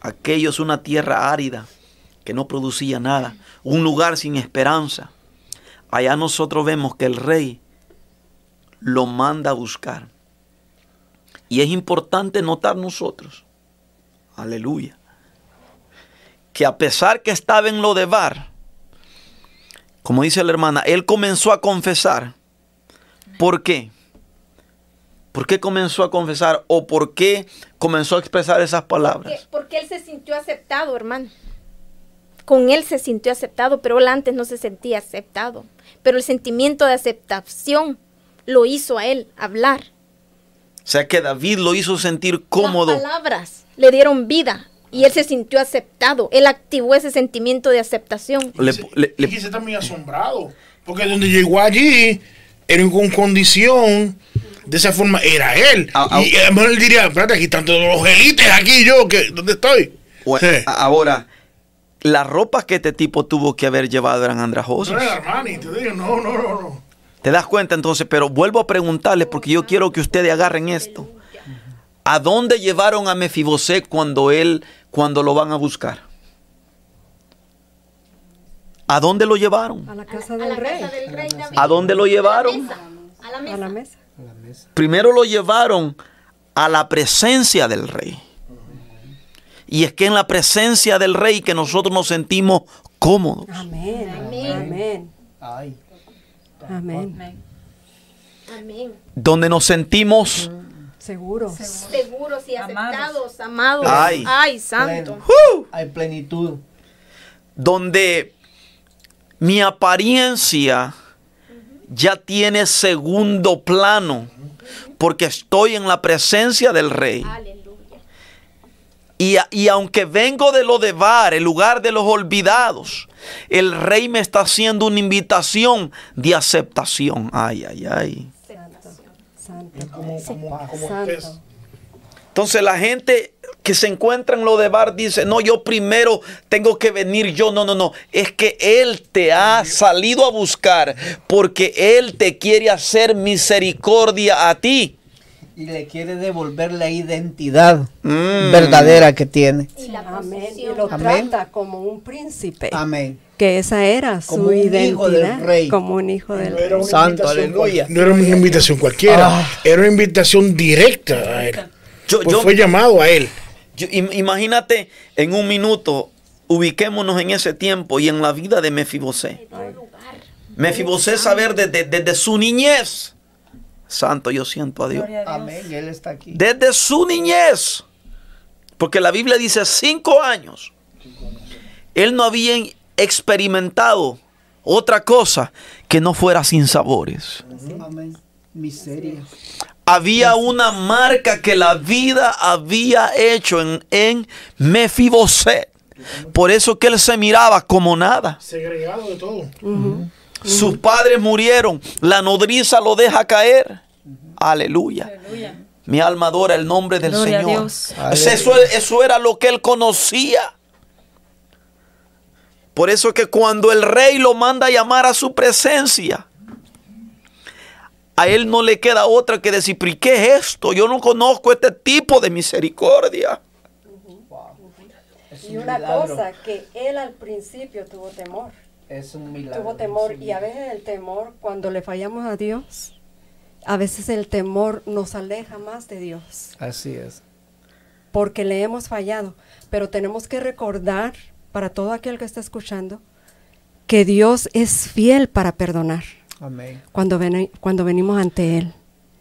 aquellos una tierra árida que no producía nada, un lugar sin esperanza. Allá nosotros vemos que el rey lo manda a buscar. Y es importante notar nosotros, aleluya, que a pesar que estaba en Lodebar, como dice la hermana, él comenzó a confesar. ¿Por qué? ¿Por qué comenzó a confesar o por qué comenzó a expresar esas palabras? porque él se sintió aceptado, hermano. Con él se sintió aceptado, pero él antes no se sentía aceptado. Pero el sentimiento de aceptación lo hizo a él hablar. O sea que David lo hizo sentir cómodo. Las palabras le dieron vida y él se sintió aceptado. Él activó ese sentimiento de aceptación. Le- Y le- le- y se está muy asombrado. Porque donde llegó allí, era con condición de esa forma era él. Ah, ah. y a lo mejor él diría, espérate, aquí están todos los élites, aquí yo, que, ¿dónde estoy? Bueno, Sí. a- ahora, las ropas que este tipo tuvo que haber llevado eran andrajosas. No era Armani, te digo, no, no, no, no. ¿Te das cuenta entonces? Pero vuelvo a preguntarles porque yo quiero que ustedes agarren esto. ¿A dónde llevaron a Mefiboset cuando él, cuando lo van a buscar? ¿A dónde lo llevaron? A la casa A del la rey. casa del rey David. ¿A dónde lo llevaron? A la A la mesa. Primero lo llevaron a la presencia del rey. Y es que en la presencia del rey que nosotros nos sentimos cómodos. Amén. Amén. Amén. Ay, Amén. Amén. Donde nos sentimos Seguro. Seguros y aceptados, amados. Ay. Ay, santo. pleno. hay plenitud. donde mi apariencia ya tiene segundo plano, porque estoy en la presencia del rey. Aleluya. Y, y aunque vengo de lo de Bar, el lugar de los olvidados, el rey me está haciendo una invitación de aceptación. Ay, ay, ay. Entonces la gente que se encuentra en lo de Bar dice, no, yo primero tengo que venir yo. No, no, no. Es que Él te ha salido a buscar porque Él te quiere hacer misericordia a ti. Y le quiere devolver la identidad Mm. verdadera que tiene. Y la Amén. Y lo Amén. trata como un príncipe. Amén. Que esa era su Como un hijo identidad. del rey. Como un hijo del No una Santo, aleluya. No era una invitación cualquiera, Ah. era una invitación directa a él. Yo, Pues yo- fue llamado a él. yo- imagínate en un minuto, ubiquémonos en ese tiempo y en la vida de Mefiboset. Mefiboset saber desde, desde su niñez. Santo, yo siento a Dios. Gloria a Dios. Amén. Y Él está aquí. desde su niñez. Porque la Biblia dice cinco años. Él no había experimentado otra cosa que no fuera sin sabores. Amén. Miseria. Había una marca que la vida había hecho en, en Mefiboset. Por eso que él se miraba como nada. Segregado de todo. Sus padres murieron. La nodriza lo deja caer. Aleluya. Aleluya. Mi alma adora el nombre del Gloria a Señor. Dios. Eso, eso era lo que él conocía. Por eso que cuando el rey lo manda a llamar a su presencia, a él no le queda otra que decir, ¿pero y qué es esto? Yo no conozco este tipo de misericordia. Y un una milagro. cosa, que él al principio tuvo temor. Es un milagro. Tuvo temor y a veces el temor, cuando le fallamos a Dios, a veces el temor nos aleja más de Dios, Así es. porque le hemos fallado. Pero tenemos que recordar, para todo aquel que está escuchando, que Dios es fiel para perdonar Amén. cuando, ven- cuando venimos ante Él.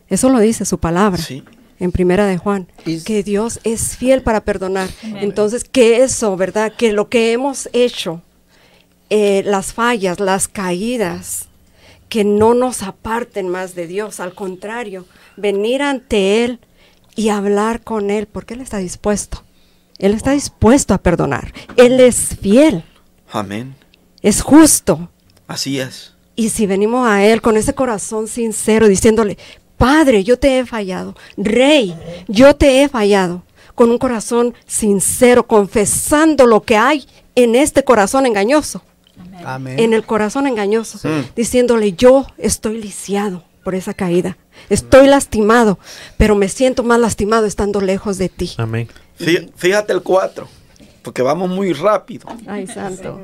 Eso lo dice su palabra. Sí. En primera de Juan, Y- que Dios es fiel para perdonar. Entonces, que eso, ¿verdad? Que lo que hemos hecho, eh, las fallas, las caídas, que no nos aparten más de Dios. Al contrario, venir ante Él y hablar con Él, porque Él está dispuesto. Él está dispuesto a perdonar. Él es fiel, Amén. es justo. Así es. Y si venimos a Él con ese corazón sincero, diciéndole, Padre, yo te he fallado, Rey, yo te he fallado, con un corazón sincero, confesando lo que hay en este corazón engañoso, Amén. en el corazón engañoso, diciéndole, yo estoy lisiado por esa caída, estoy lastimado, pero me siento más lastimado estando lejos de ti. Amén. Fí- Fíjate el 4, porque vamos muy rápido. Ay, santo,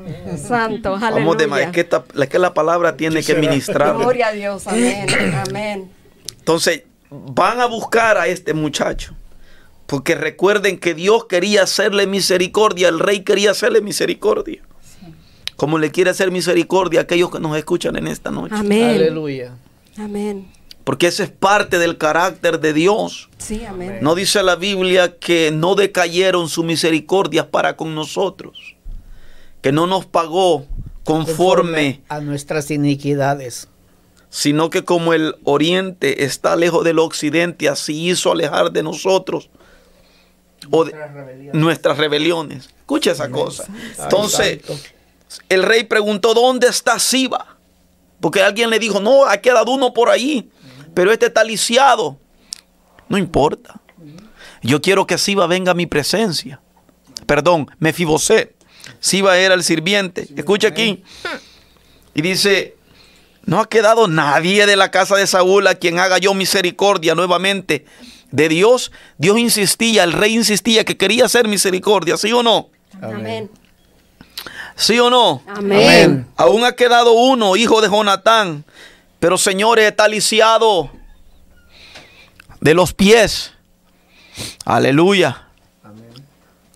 santo, Vamos de más. Es que, esta- es que la palabra tiene que ministrar. Gloria a Dios, amén, amén. Entonces, van a buscar a este muchacho. Porque recuerden que Dios quería hacerle misericordia, el rey quería hacerle misericordia. Como le quiere hacer misericordia a aquellos que nos escuchan en esta noche. Amén, Aleluya. amén. Porque ese es parte del carácter de Dios. Sí, amén. No dice la Biblia que no decayeron su misericordia para con nosotros. Que no nos pagó conforme, a nuestras iniquidades. sino que como el oriente está lejos del occidente, así hizo alejar de nosotros o de nuestras rebeliones. Escucha esa cosa. Entonces, el rey preguntó, ¿dónde está Siba? Porque alguien le dijo, no, ha quedado uno por ahí. pero este está lisiado. No importa. Yo quiero que Siba venga a mi presencia. Perdón, Mefiboset. Siba era el sirviente. Escucha aquí. Y dice, no ha quedado nadie de la casa de Saúl a quien haga yo misericordia nuevamente de Dios. Dios insistía, el rey insistía que quería hacer misericordia, ¿sí o no? Amén. ¿Sí o no? Amén. Aún ha quedado uno, hijo de Jonatán. Pero señores, está lisiado de los pies. Aleluya.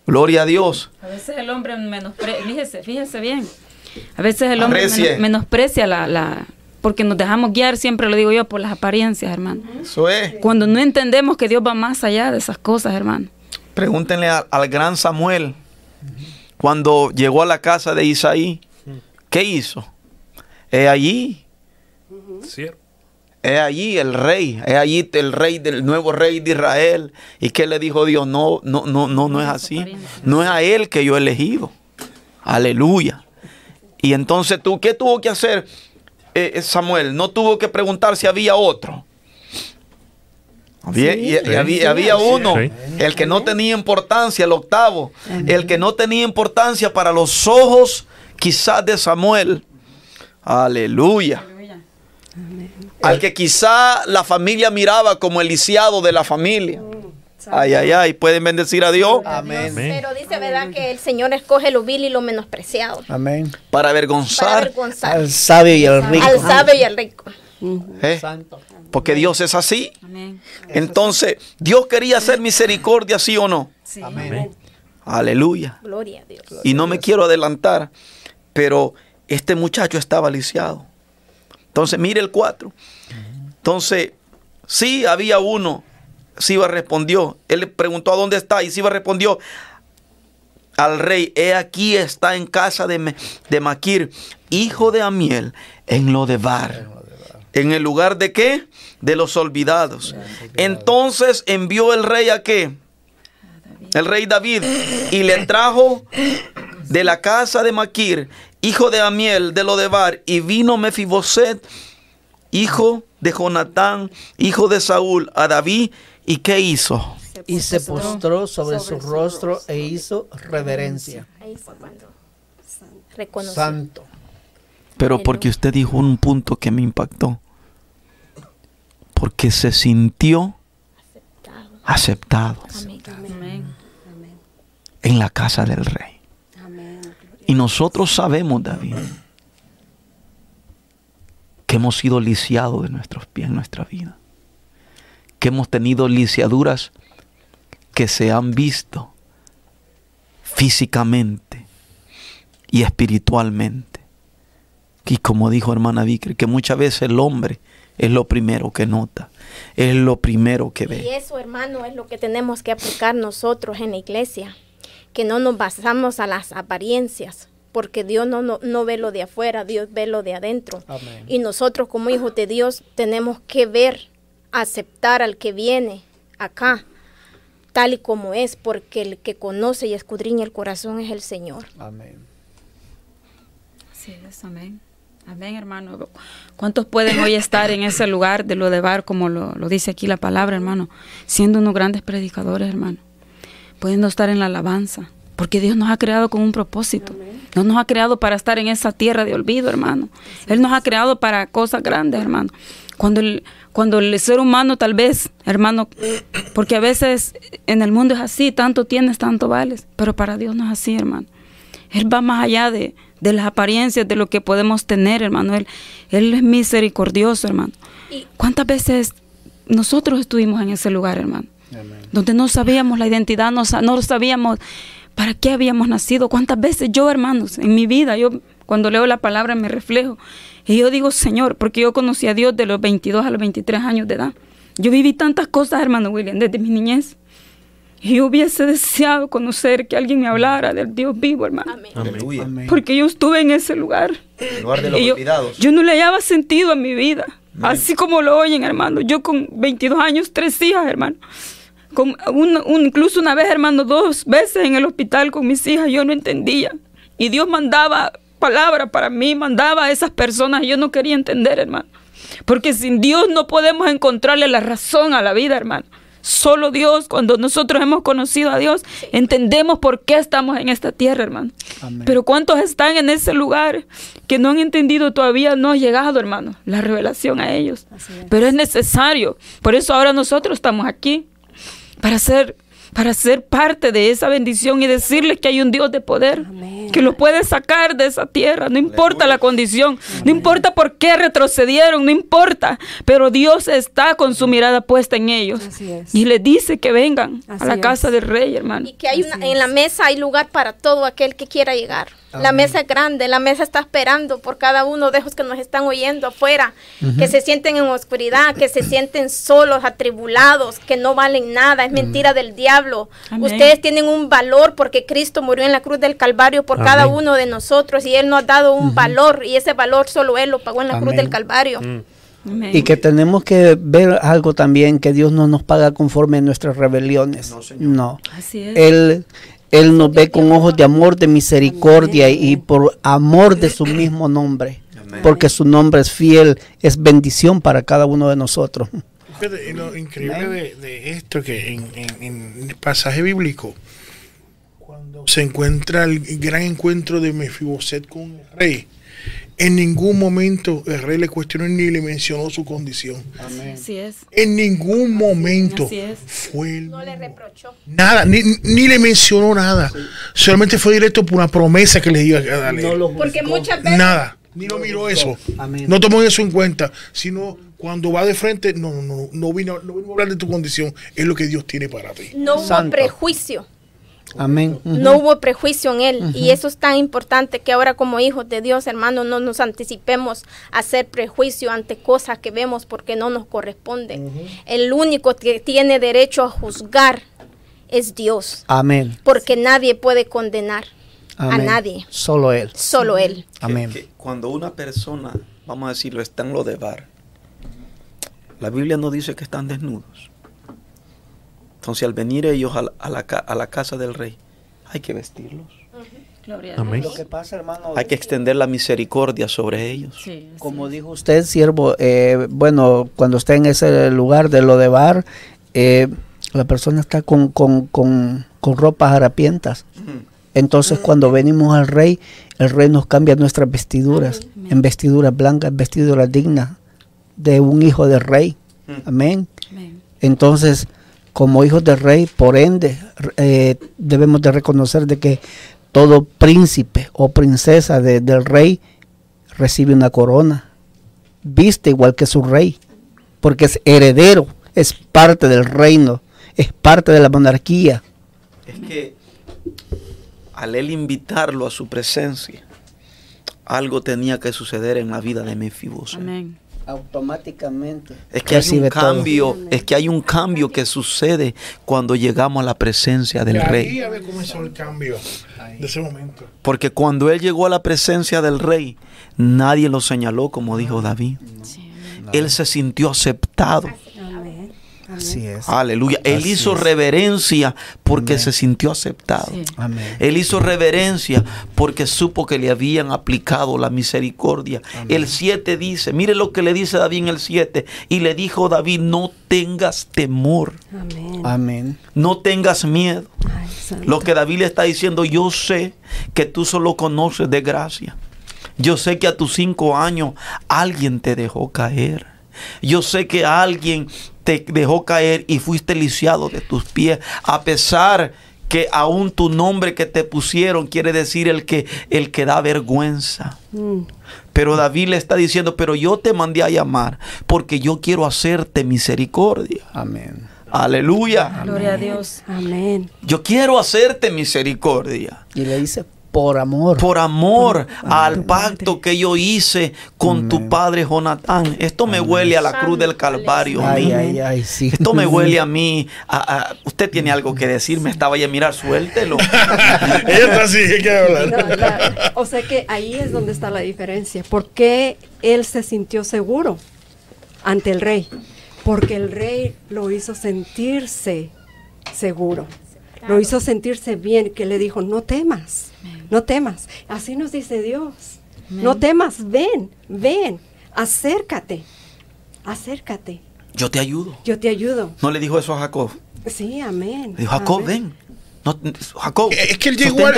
Gloria a Dios. A veces el hombre menosprecia, fíjese, fíjese bien. A veces el hombre menosprecia la, la, porque nos dejamos guiar, siempre lo digo yo, por las apariencias, hermano. Eso es. Cuando no entendemos que Dios va más allá de esas cosas, hermano. Pregúntenle a- al gran Samuel cuando llegó a la casa de Isaí. ¿Qué hizo? Es allí, Cierto. es allí el rey, es allí el rey del nuevo rey de Israel. ¿Y qué le dijo Dios? No, no, no, no, no es así. No es a él que yo he elegido. Aleluya. Y entonces tú, ¿qué tuvo que hacer eh, eh, Samuel? No tuvo que preguntar si había otro. Había, y- y Sí. había, había uno, Sí. el que no tenía importancia, el octavo, el que no tenía importancia para los ojos quizás de Samuel. Aleluya. Al que quizá la familia miraba como el lisiado de la familia. Ay, ay, ay, pueden bendecir a Dios Amén. Pero dice, ¿verdad? Que el Señor escoge lo vil y lo menospreciado. Amén. para Para avergonzar. avergonzar Al sabio y al rico. al sabio y al rico. ¿Eh? Porque Dios es así. Entonces, Dios quería hacer misericordia, sí o no. Sí. Amén. Aleluya. Gloria a Dios. Y no me quiero adelantar, pero este muchacho estaba lisiado. Entonces, mire el 4. Entonces, sí había uno. Siba respondió. Él le preguntó a dónde está y Siba respondió al rey, he aquí está en casa de, de Maquir, hijo de Amiel, en Lodebar. ¿En el lugar de qué? De los olvidados. Entonces envió el rey a qué? El rey David. Y le trajo de la casa de Maquir, hijo de Amiel, de Lodebar. Y vino Mefiboset, hijo de Jonatán, hijo de Saúl, a David. ¿Y qué hizo? Y se postró sobre su rostro e hizo reverencia. Santo. Pero porque usted dijo un punto que me impactó. Porque se sintió aceptado en la casa del rey. Y nosotros sabemos, David, que hemos sido lisiados de nuestros pies en nuestra vida. Que hemos tenido lisiaduras que se han visto físicamente y espiritualmente. Y como dijo hermana Vicker, que muchas veces el hombre es lo primero que nota, es lo primero que Y ve. eso, hermano, es lo que tenemos que aplicar nosotros en la iglesia. Que no nos basamos a las apariencias, porque Dios no, no, no ve lo de afuera, Dios ve lo de adentro. Amén. Y nosotros como hijos de Dios tenemos que ver, aceptar al que viene acá, tal y como es, porque el que conoce y escudriña el corazón es el Señor. Amén. Sí, es amén. Amén, hermano. ¿Cuántos pueden hoy estar en ese lugar de lo de bar, como lo, lo dice aquí la palabra, hermano? Siendo unos grandes predicadores, hermano. Pudiendo estar en la alabanza. Porque Dios nos ha creado con un propósito. No nos ha creado para estar en esa tierra de olvido, hermano. Él nos ha creado para cosas grandes, hermano. Cuando el, cuando el ser humano tal vez, hermano, porque a veces en el mundo es así, tanto tienes, tanto vales, pero para Dios no es así, hermano. Él va más allá de, de las apariencias, de lo que podemos tener, hermano. Él, él es misericordioso, hermano. Y- ¿Cuántas veces nosotros estuvimos en ese lugar, hermano? Donde no sabíamos la identidad, no, no sabíamos para qué habíamos nacido. ¿Cuántas veces yo, hermanos, en mi vida, yo cuando leo la palabra me reflejo y yo digo, Señor, porque yo conocí a Dios de los 22 a los 23 años de edad. Yo viví tantas cosas, hermano William, desde mi niñez. Y yo hubiese deseado conocer que alguien me hablara del Dios vivo, hermano. Amén. Aleluya. Amén. Porque yo estuve en ese lugar. lugar de los Y yo, olvidados. yo no le hallaba sentido a mi vida. Así como lo oyen, hermano. Yo con 22 años, tres hijas, hermano. Con un- un- incluso una vez, hermano, dos veces en el hospital con mis hijas, yo no entendía. Y Dios mandaba palabra para mí, mandaba a esas personas y yo no quería entender, hermano. Porque sin Dios no podemos encontrarle la razón a la vida, hermano. Solo Dios, cuando nosotros hemos conocido a Dios, entendemos por qué estamos en esta tierra, hermano. Amén. Pero ¿cuántos están en ese lugar que no han entendido todavía? No ha llegado, hermano, la revelación a ellos. Pero es necesario. Por eso ahora nosotros estamos aquí para ser para ser parte de esa bendición y decirles que hay un Dios de poder que lo puede sacar de esa tierra, no importa la condición, no importa por qué retrocedieron, no importa, pero Dios está con su mirada puesta en ellos Así es. y les dice que vengan Así a la es. casa del rey, hermano. Y que hay una, en la mesa hay lugar para todo aquel que quiera llegar. La mesa es grande, la mesa está esperando por cada uno de esos que nos están oyendo afuera, que se sienten en oscuridad, que se sienten solos, atribulados, que no valen nada, es mentira del diablo. Amén. Ustedes tienen un valor porque Cristo murió en la cruz del Calvario por cada uno de nosotros y Él nos ha dado un valor y ese valor solo Él lo pagó en la cruz del Calvario. Amén. Y que tenemos que ver algo también, que Dios no nos paga conforme a nuestras rebeliones. No, Así es. Él, Él nos ve con ojos de amor, de misericordia y por amor de su mismo nombre. Porque su nombre es fiel, es bendición para cada uno de nosotros. Fíjate, lo increíble de, de esto que en, en- en el pasaje bíblico, cuando se encuentra el gran encuentro de Mefiboset con el rey, en ningún momento el rey le cuestionó ni le mencionó su condición. Así es. En ningún momento Así es. fue el No le reprochó. nada, ni, ni le mencionó nada. Solamente fue directo por una promesa que le iba a darle. Porque muchas veces Nada, ni lo miró eso. Amén. No tomó eso en cuenta, sino cuando va de frente, no, no, no, no vino, no vino a hablar de tu condición, es lo que Dios tiene para ti. no hubo Santo. prejuicio. Amén. No hubo prejuicio en él y eso es tan importante que ahora como hijos de Dios, hermano, no nos anticipemos a hacer prejuicio ante cosas que vemos porque no nos corresponden. El único que tiene derecho a juzgar es Dios, Amén. porque nadie puede condenar a nadie, Solo Él. solo él. que- Amén. que cuando una persona, vamos a decirlo, está en lo de bar, la Biblia no dice que están desnudos. Entonces al venir ellos a la, a la ca- a la casa del rey, hay que vestirlos. Gloria a Amén. Lo que pasa, hermano, Hay que extender la misericordia sobre ellos. Sí, como dijo usted, siervo, eh, bueno, cuando está en ese lugar de lo de bar, eh, la persona está con, con, con, con ropas harapientas. Entonces, cuando venimos al rey, el rey nos cambia nuestras vestiduras en vestiduras blancas, vestiduras dignas de un hijo del rey. Amén. Amén. Entonces, como hijos del rey, por ende, eh, debemos de reconocer de que todo príncipe o princesa de- del rey recibe una corona, viste igual que su rey, porque es heredero, es parte del reino, es parte de la monarquía. Es que al él invitarlo a su presencia, algo tenía que suceder en la vida de Mefiboset. Amén. Automáticamente. Es que hay un todo. cambio, es que hay un cambio que sucede cuando llegamos a la presencia del y ahí rey. había comenzado el cambio de ese momento. Porque cuando él llegó a la presencia del rey, nadie lo señaló como dijo David. Él se sintió aceptado. Así es. Aleluya. Él Así hizo es. reverencia porque se sintió aceptado. Sí. Amén. Él hizo reverencia porque supo que le habían aplicado la misericordia. El 7 dice, mire lo que le dice David en el 7. Y le dijo David, no tengas temor, Amén. No tengas miedo. Ay. Lo que David le está diciendo, yo sé que tú solo conoces de gracia. Yo sé que a tus cinco años alguien te dejó caer. Yo sé que alguien te dejó caer y fuiste lisiado de tus pies. A pesar que aún tu nombre que te pusieron quiere decir el que, el que da vergüenza. Mm. Pero David le está diciendo, pero yo te mandé a llamar porque yo quiero hacerte misericordia. Amén. Aleluya. Gloria a Dios. Amén. Yo quiero hacerte misericordia. Y le dice, por amor. Por amor al pacto que yo hice con tu padre Jonatán. Esto me huele a la cruz del Calvario. ay, ay, ay, sí. Esto me huele a mí. a- a- usted tiene algo que decir. Me estaba ya a mirar, suéltelo. Ella está así, ¿qué quiere hablar? No, o sea que ahí es donde está la diferencia. ¿Por qué él se sintió seguro ante el rey? Porque el rey lo hizo sentirse seguro. Lo hizo sentirse bien, que le dijo, no temas, no temas. Así nos dice Dios. No temas, ven, ven, acércate, acércate. Yo te ayudo. Yo te ayudo. No le dijo eso a Jacob. Sí, amén. Le dijo, Jacob, amén. ven. No, Jacob. Es que él llegó, al,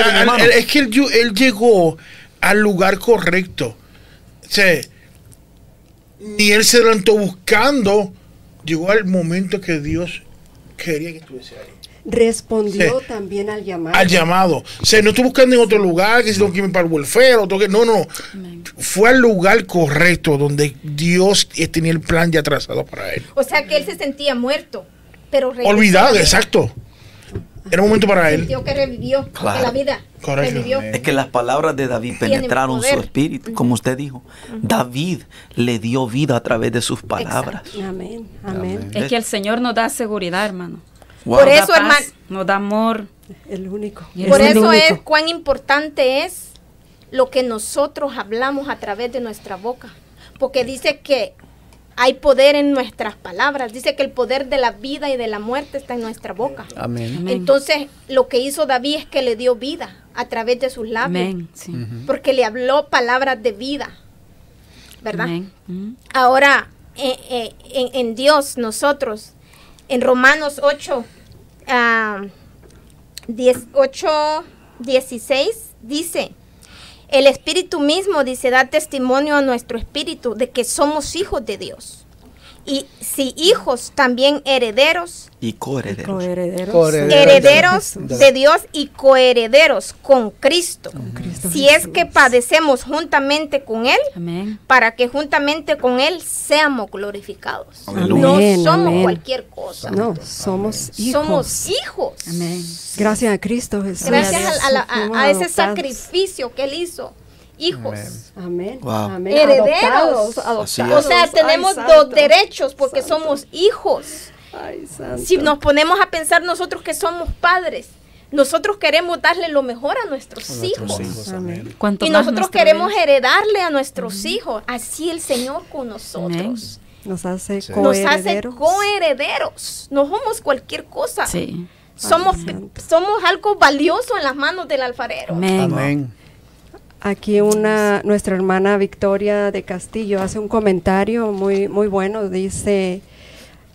es que él llegó al lugar correcto. O sea, ni él se levantó buscando. Llegó al momento que Dios quería que estuviese ahí. Respondió Sí. también al llamado. Al llamado. O sea, no estoy buscando en otro lugar, que si tengo que para el welfare, que- no, no. Fue al lugar correcto donde Dios eh, tenía el plan ya trazado para él. O sea que él se sentía muerto, pero Olvidado, exacto. Era un momento para él. Sintió que revivió Claro. la vida. Correcto. Revivió. Es que las palabras de David penetraron su espíritu, como usted dijo. David le dio vida a través de sus palabras. Amén, amén. Es que el Señor nos da seguridad, hermano. Wow. Por Nos da eso, hermano- Nos da amor. El único. Por eso único. es cuán importante es lo que nosotros hablamos a través de nuestra boca. Porque dice que hay poder en nuestras palabras. Dice que el poder de la vida y de la muerte está en nuestra boca. Amén. Amén. Entonces, lo que hizo David es que le dio vida a través de sus labios. Amén. Sí. Porque le habló palabras de vida. ¿Verdad? Amén. Mm. Ahora, eh, eh, en, en Dios, nosotros, en Romanos 8, ah, 10 8, 16, dice, el Espíritu mismo, dice, da testimonio a nuestro Espíritu de que somos hijos de Dios. Y si hijos, también herederos, Y coherederos. Coherederos. Coherederos. herederos de Dios y coherederos con Cristo. Cristo Si es que padecemos juntamente con Él, Amén. para que juntamente con Él seamos glorificados. No somos amén. cualquier cosa. No, somos hijos. Somos hijos. Amén. Gracias a Cristo Jesús. Gracias a, a la- a- ese sacrificio que Él hizo. Hijos. Amén. Wow. Amén. Herederos. Adoptados. O sea, Ay, tenemos santo. dos derechos porque somos hijos. Ay, santo. Si nos ponemos a pensar nosotros que somos padres, nosotros queremos darle lo mejor a nuestros hijos. Y nosotros queremos heredarle a nuestros hijos. Así el Señor con nosotros. Nos hace Nos hace coherederos. coherederos. No somos cualquier cosa. Sí. Somos, Ay, somos algo valioso en las manos del alfarero. Amén. Amén. Aquí una nuestra hermana Victoria de Castillo hace un comentario muy muy bueno. Dice,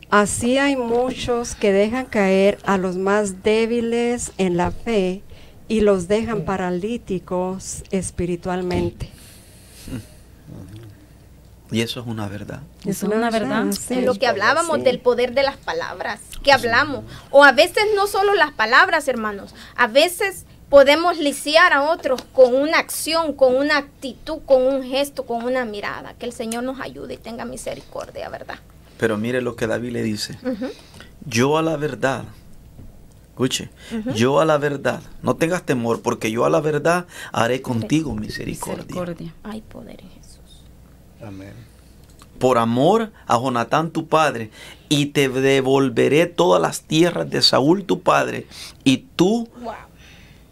así hay muchos que dejan caer a los más débiles en la fe y los dejan paralíticos espiritualmente. Y eso es una verdad. Es una verdad. sí. Es lo que hablábamos Sí. del poder de las palabras, que hablamos. O a veces no solo las palabras, hermanos, a veces podemos lisiar a otros con una acción, con una actitud, con un gesto, con una mirada. Que el Señor nos ayude y tenga misericordia, ¿verdad? Pero mire lo que David le dice. Yo a la verdad, escuche, yo a la verdad, no tengas temor, porque yo a la verdad haré contigo misericordia. Misericordia. Hay poder en Jesús. Amén. Por amor a Jonatán tu padre, y te devolveré todas las tierras de Saúl tu padre, y tú, Wow.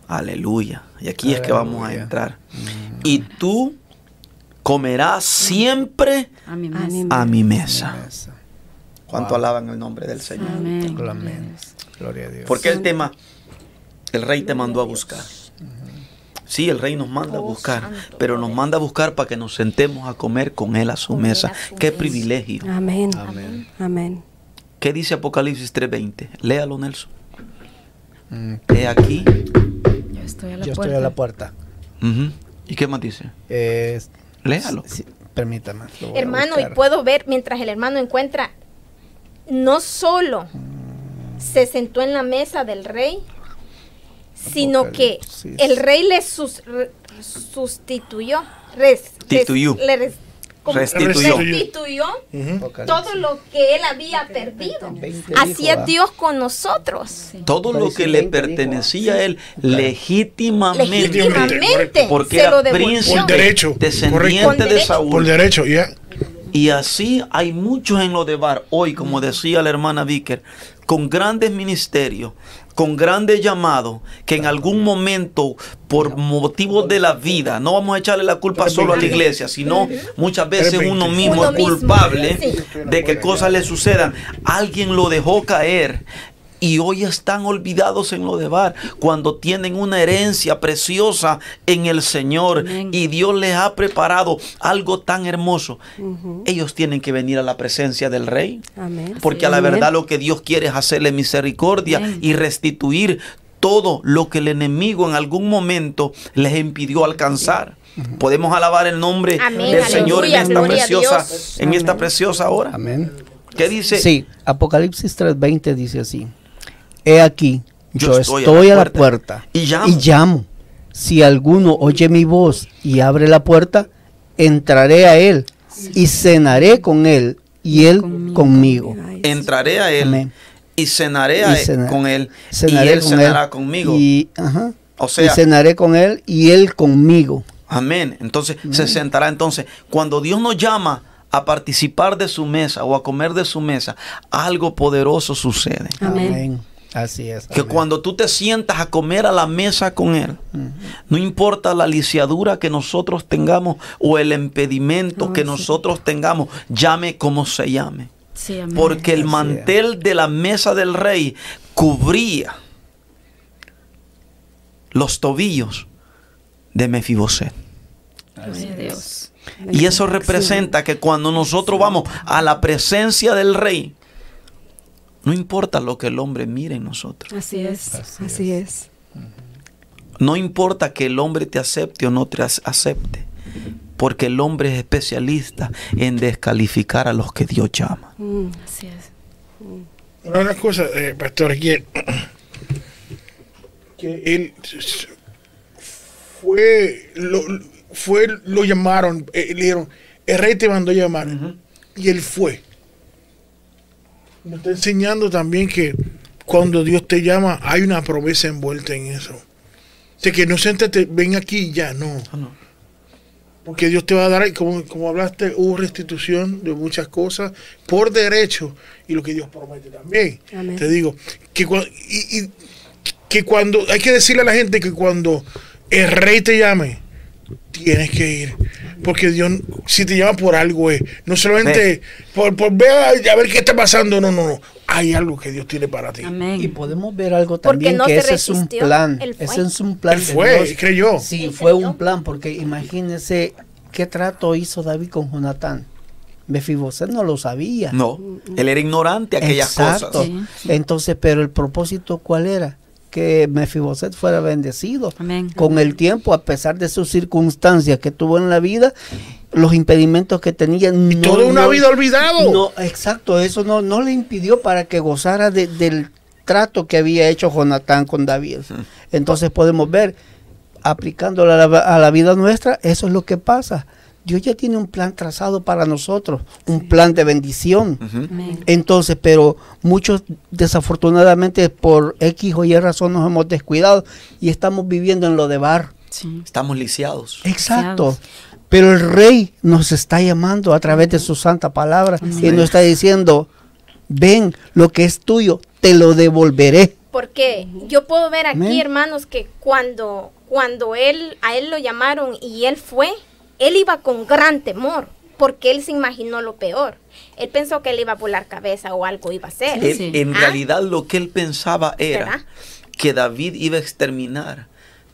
Aleluya, y aquí es que vamos a entrar, y tú comerás siempre A mi mesa. a mi mesa. Mesa. ¿Cuánto Wow. alaban el nombre del Señor? Amén. Amén. Gloria a Dios. Porque el tema, el rey te mandó a buscar. Sí, el rey nos manda a buscar, pero nos manda a buscar para que nos sentemos a comer con él a su mesa. Qué privilegio. Amén. Amén. Amén. ¿Qué dice Apocalipsis 3:20? Léalo, Nelson. Mm. He aquí. Yo estoy a la Yo puerta. estoy a la puerta. ¿Y qué más dice? Eh, Léalo. sí, permítame. Hermano, y puedo ver mientras el hermano encuentra, no solo se sentó en la mesa del rey, sino que el rey le sus- re- sustituyó, res- res- Tituyó. le res- como- Restituyó. todo lo que él había perdido. 20 Así es. Dios con nosotros. Todo lo que le pertenecía a él legítimamente. Legítimamente Porque se era lo devolvió. príncipe, Por derecho, descendiente correcto. de Saúl. Por derecho, ya. Y así hay muchos en lo de bar hoy, como decía la hermana Vicker, con grandes ministerios, con grandes llamados, que en algún momento, por motivos de la vida, no vamos a echarle la culpa solo a la iglesia, sino muchas veces uno mismo Uno es mismo, culpable de que cosas le sucedan. Alguien lo dejó caer. Y hoy están olvidados en lo de bar cuando tienen una herencia preciosa en el Señor Amén. y Dios les ha preparado algo tan hermoso. Ellos tienen que venir a la presencia del Rey. Amén. Porque a la verdad lo que Dios quiere es hacerle misericordia Amén. y restituir todo lo que el enemigo en algún momento les impidió alcanzar. Podemos alabar el nombre Amén, del Señor en esta preciosa, en esta preciosa hora. Amén. ¿Qué dice? Sí, Apocalipsis 3:20 dice así. He aquí, Yo yo, estoy estoy, a a la puerta puerta, y llamo. llamo. Si alguno oye mi voz y abre la puerta, entraré a él y cenaré con él y él Conmigo. Entraré a él Amén. y cenaré a Y con él y él con cenará él conmigo. Y, ajá, O y sea, cenaré con él y él conmigo. Amén. Entonces se sentará. Entonces, cuando Dios nos llama a participar de su mesa o a comer de su mesa, algo poderoso sucede. Amén. Así es. Que amén. cuando tú te sientas a comer a la mesa con Él, no importa la lisiadura que nosotros tengamos o el impedimento que sí. nosotros tengamos, llame como se llame. Sí, amén. Porque el Así es. mantel de la mesa del rey cubría los tobillos de Mefiboset. Gloria a Dios. Y eso representa que cuando nosotros vamos a la presencia del rey, no importa lo que el hombre mire en nosotros. Así es. Así es. No importa que el hombre te acepte o no te ac- acepte. Porque el hombre es especialista en descalificar a los que Dios llama. Mm. Así es. Una de las cosas, eh, pastor, que, que él fue, lo, fue, lo llamaron, eh, le dijeron, el rey te mandó a llamar, y él fue. Nos está enseñando también que cuando Dios te llama, hay una promesa envuelta en eso. O sea, que no siéntate, ven aquí y ya, no. Porque Dios te va a dar, como, como hablaste, hubo restitución de muchas cosas por derecho y lo que Dios promete también. Amén. Te digo, que, y, y que cuando, hay que decirle a la gente que cuando el rey te llame, tienes que ir. Porque Dios, si te llama por algo, es no solamente por, por ver a, a ver qué está pasando, no, no, no. Hay algo que Dios tiene para ti. Amén. Y podemos ver algo también no que se ese es un plan. Ese es un plan. Él de fue, Dios. creyó. Sí, Él fue creyó. un plan, porque imagínense qué trato hizo David con Jonatán. Mefiboset no lo sabía. No, él era ignorante de aquellas Exacto. cosas. Sí. Entonces, pero el propósito cuál era? Que Mefiboset fuera bendecido. Amén. Con el tiempo, a pesar de sus circunstancias que tuvo en la vida, los impedimentos que tenía. no- Toda una no- vida olvidado. No, exacto, eso no, no le impidió para que gozara de- del trato que había hecho Jonatán con David. Entonces podemos ver, aplicándolo a la, a la vida nuestra, eso es lo que pasa. Dios ya tiene un plan trazado para nosotros, un plan de bendición. Entonces, pero muchos desafortunadamente por X o Y razón nos hemos descuidado y estamos viviendo en lo de bar. Sí. Estamos lisiados. Exacto. Pero el rey nos está llamando a través de su santa palabra y nos está diciendo, ven, lo que es tuyo, te lo devolveré. Porque yo puedo ver aquí, Amén. hermanos, que cuando, cuando él, a él lo llamaron y él fue, él iba con gran temor, porque él se imaginó lo peor. Él pensó que él iba a volar cabeza o algo iba a hacer. Él- Sí. En Ah. realidad lo que él pensaba era ¿Verdad? que David iba a exterminar.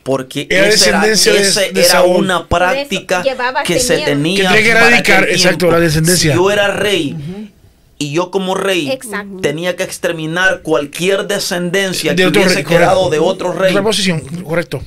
Porque Era esa era, descendencia de- esa de era Saúl. una práctica que se miedo. tenía. Que tenía que para erradicar, exacto, la descendencia. Si yo era rey y yo como rey Exacto. tenía que exterminar cualquier descendencia De que otro hubiese rey, quedado correcto. de otro rey. Correcto.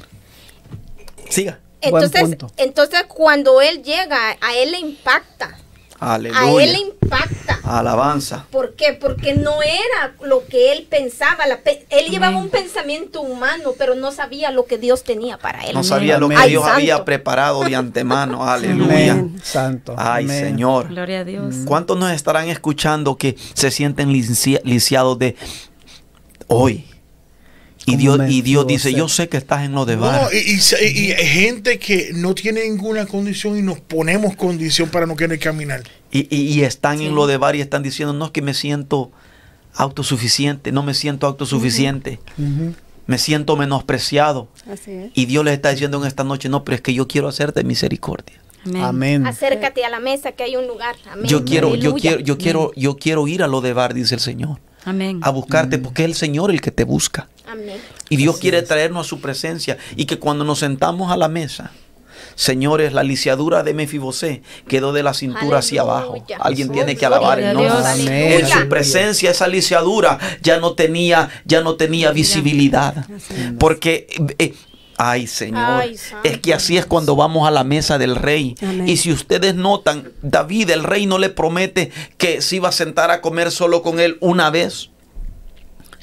Siga. Entonces, entonces cuando él llega, a él le impacta. A él le Aleluya. impacta. Alabanza. ¿Por qué? Porque no era lo que él pensaba. la pe- él llevaba un pensamiento humano, pero no sabía lo que Dios tenía para él. No sabía lo que Ay, Dios santo. había preparado de antemano. Aleluya. Amén. Santo. Ay, Amén. Señor. Gloria a Dios. ¿Cuántos nos estarán escuchando que se sienten lisiados de hoy? Y Dios, y Dios dice, yo sé que estás en lo de No, vara. y, y gente que no tiene ninguna condición y nos ponemos condición para no querer caminar. Y, y- y están en lo de vara y están diciendo, no es que me siento autosuficiente, no me siento autosuficiente, me siento menospreciado. Así es. Y Dios les está diciendo en esta noche, no, pero es que yo quiero hacerte misericordia. Amén. Amén. Acércate a la mesa que hay un lugar. Amén. Yo quiero, yo quiero, yo quiero, yo quiero ir a lo de bar, dice el Señor. Amén. a buscarte porque es el Señor el que te busca. Amén. Y Dios quiere traernos a su presencia y que cuando nos sentamos a la mesa, señores, la lisiadura de Mefibosé quedó de la cintura hacia abajo. Alguien tiene que alabar el nombre. En su presencia esa lisiadura ya no tenía, ya no tenía visibilidad. Porque eh, Ay, Señor. Ay, es que así es cuando vamos a la mesa del rey. Amén. Y si ustedes notan, David, el rey no le promete que se iba a sentar a comer solo con él una vez.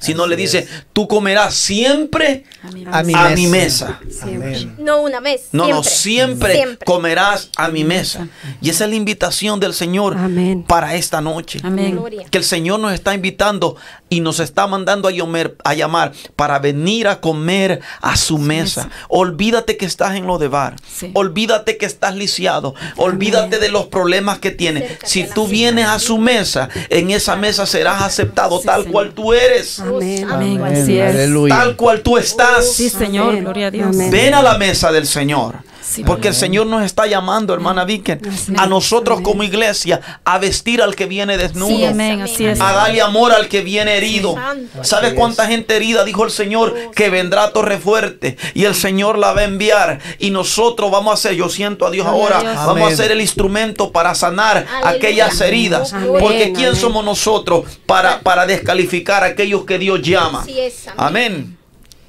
Sino Así le dice, es. tú comerás siempre A mi A mi a mesa. mi mesa. Amén. No una vez. No, siempre. no, siempre, Siempre. comerás a mi mesa. Y esa es la invitación del Señor Amén. para esta noche. Amén. Que el Señor nos está invitando y nos está mandando a, llamar para venir a comer a su mesa. Olvídate que estás en lo de bar. Sí. Olvídate que estás lisiado. Olvídate de los problemas que tienes. Si tú vienes a su mesa, en esa mesa serás aceptado Sí, tal Señor. cual tú eres. Amén. Amén. Amén. Así es. Aleluya. Tal cual tú estás. Sí, Señor, Amén. gloria a Dios. Amén. Ven a la mesa del Señor. Sí, Porque el Señor nos está llamando, hermana Vicken, a nosotros Amén. como iglesia, a vestir al que viene desnudo. Sí, amén, así es. a darle amor al que viene herido. ¿Sabes cuánta gente herida dijo el Señor? Que vendrá a Torre Fuerte y el Señor la va a enviar y nosotros vamos a hacer, yo siento a Dios ahora, Dios. vamos a ser el instrumento para sanar Aleluya. aquellas heridas. Porque ¿quién somos nosotros para, para descalificar a aquellos que Dios llama? Amén.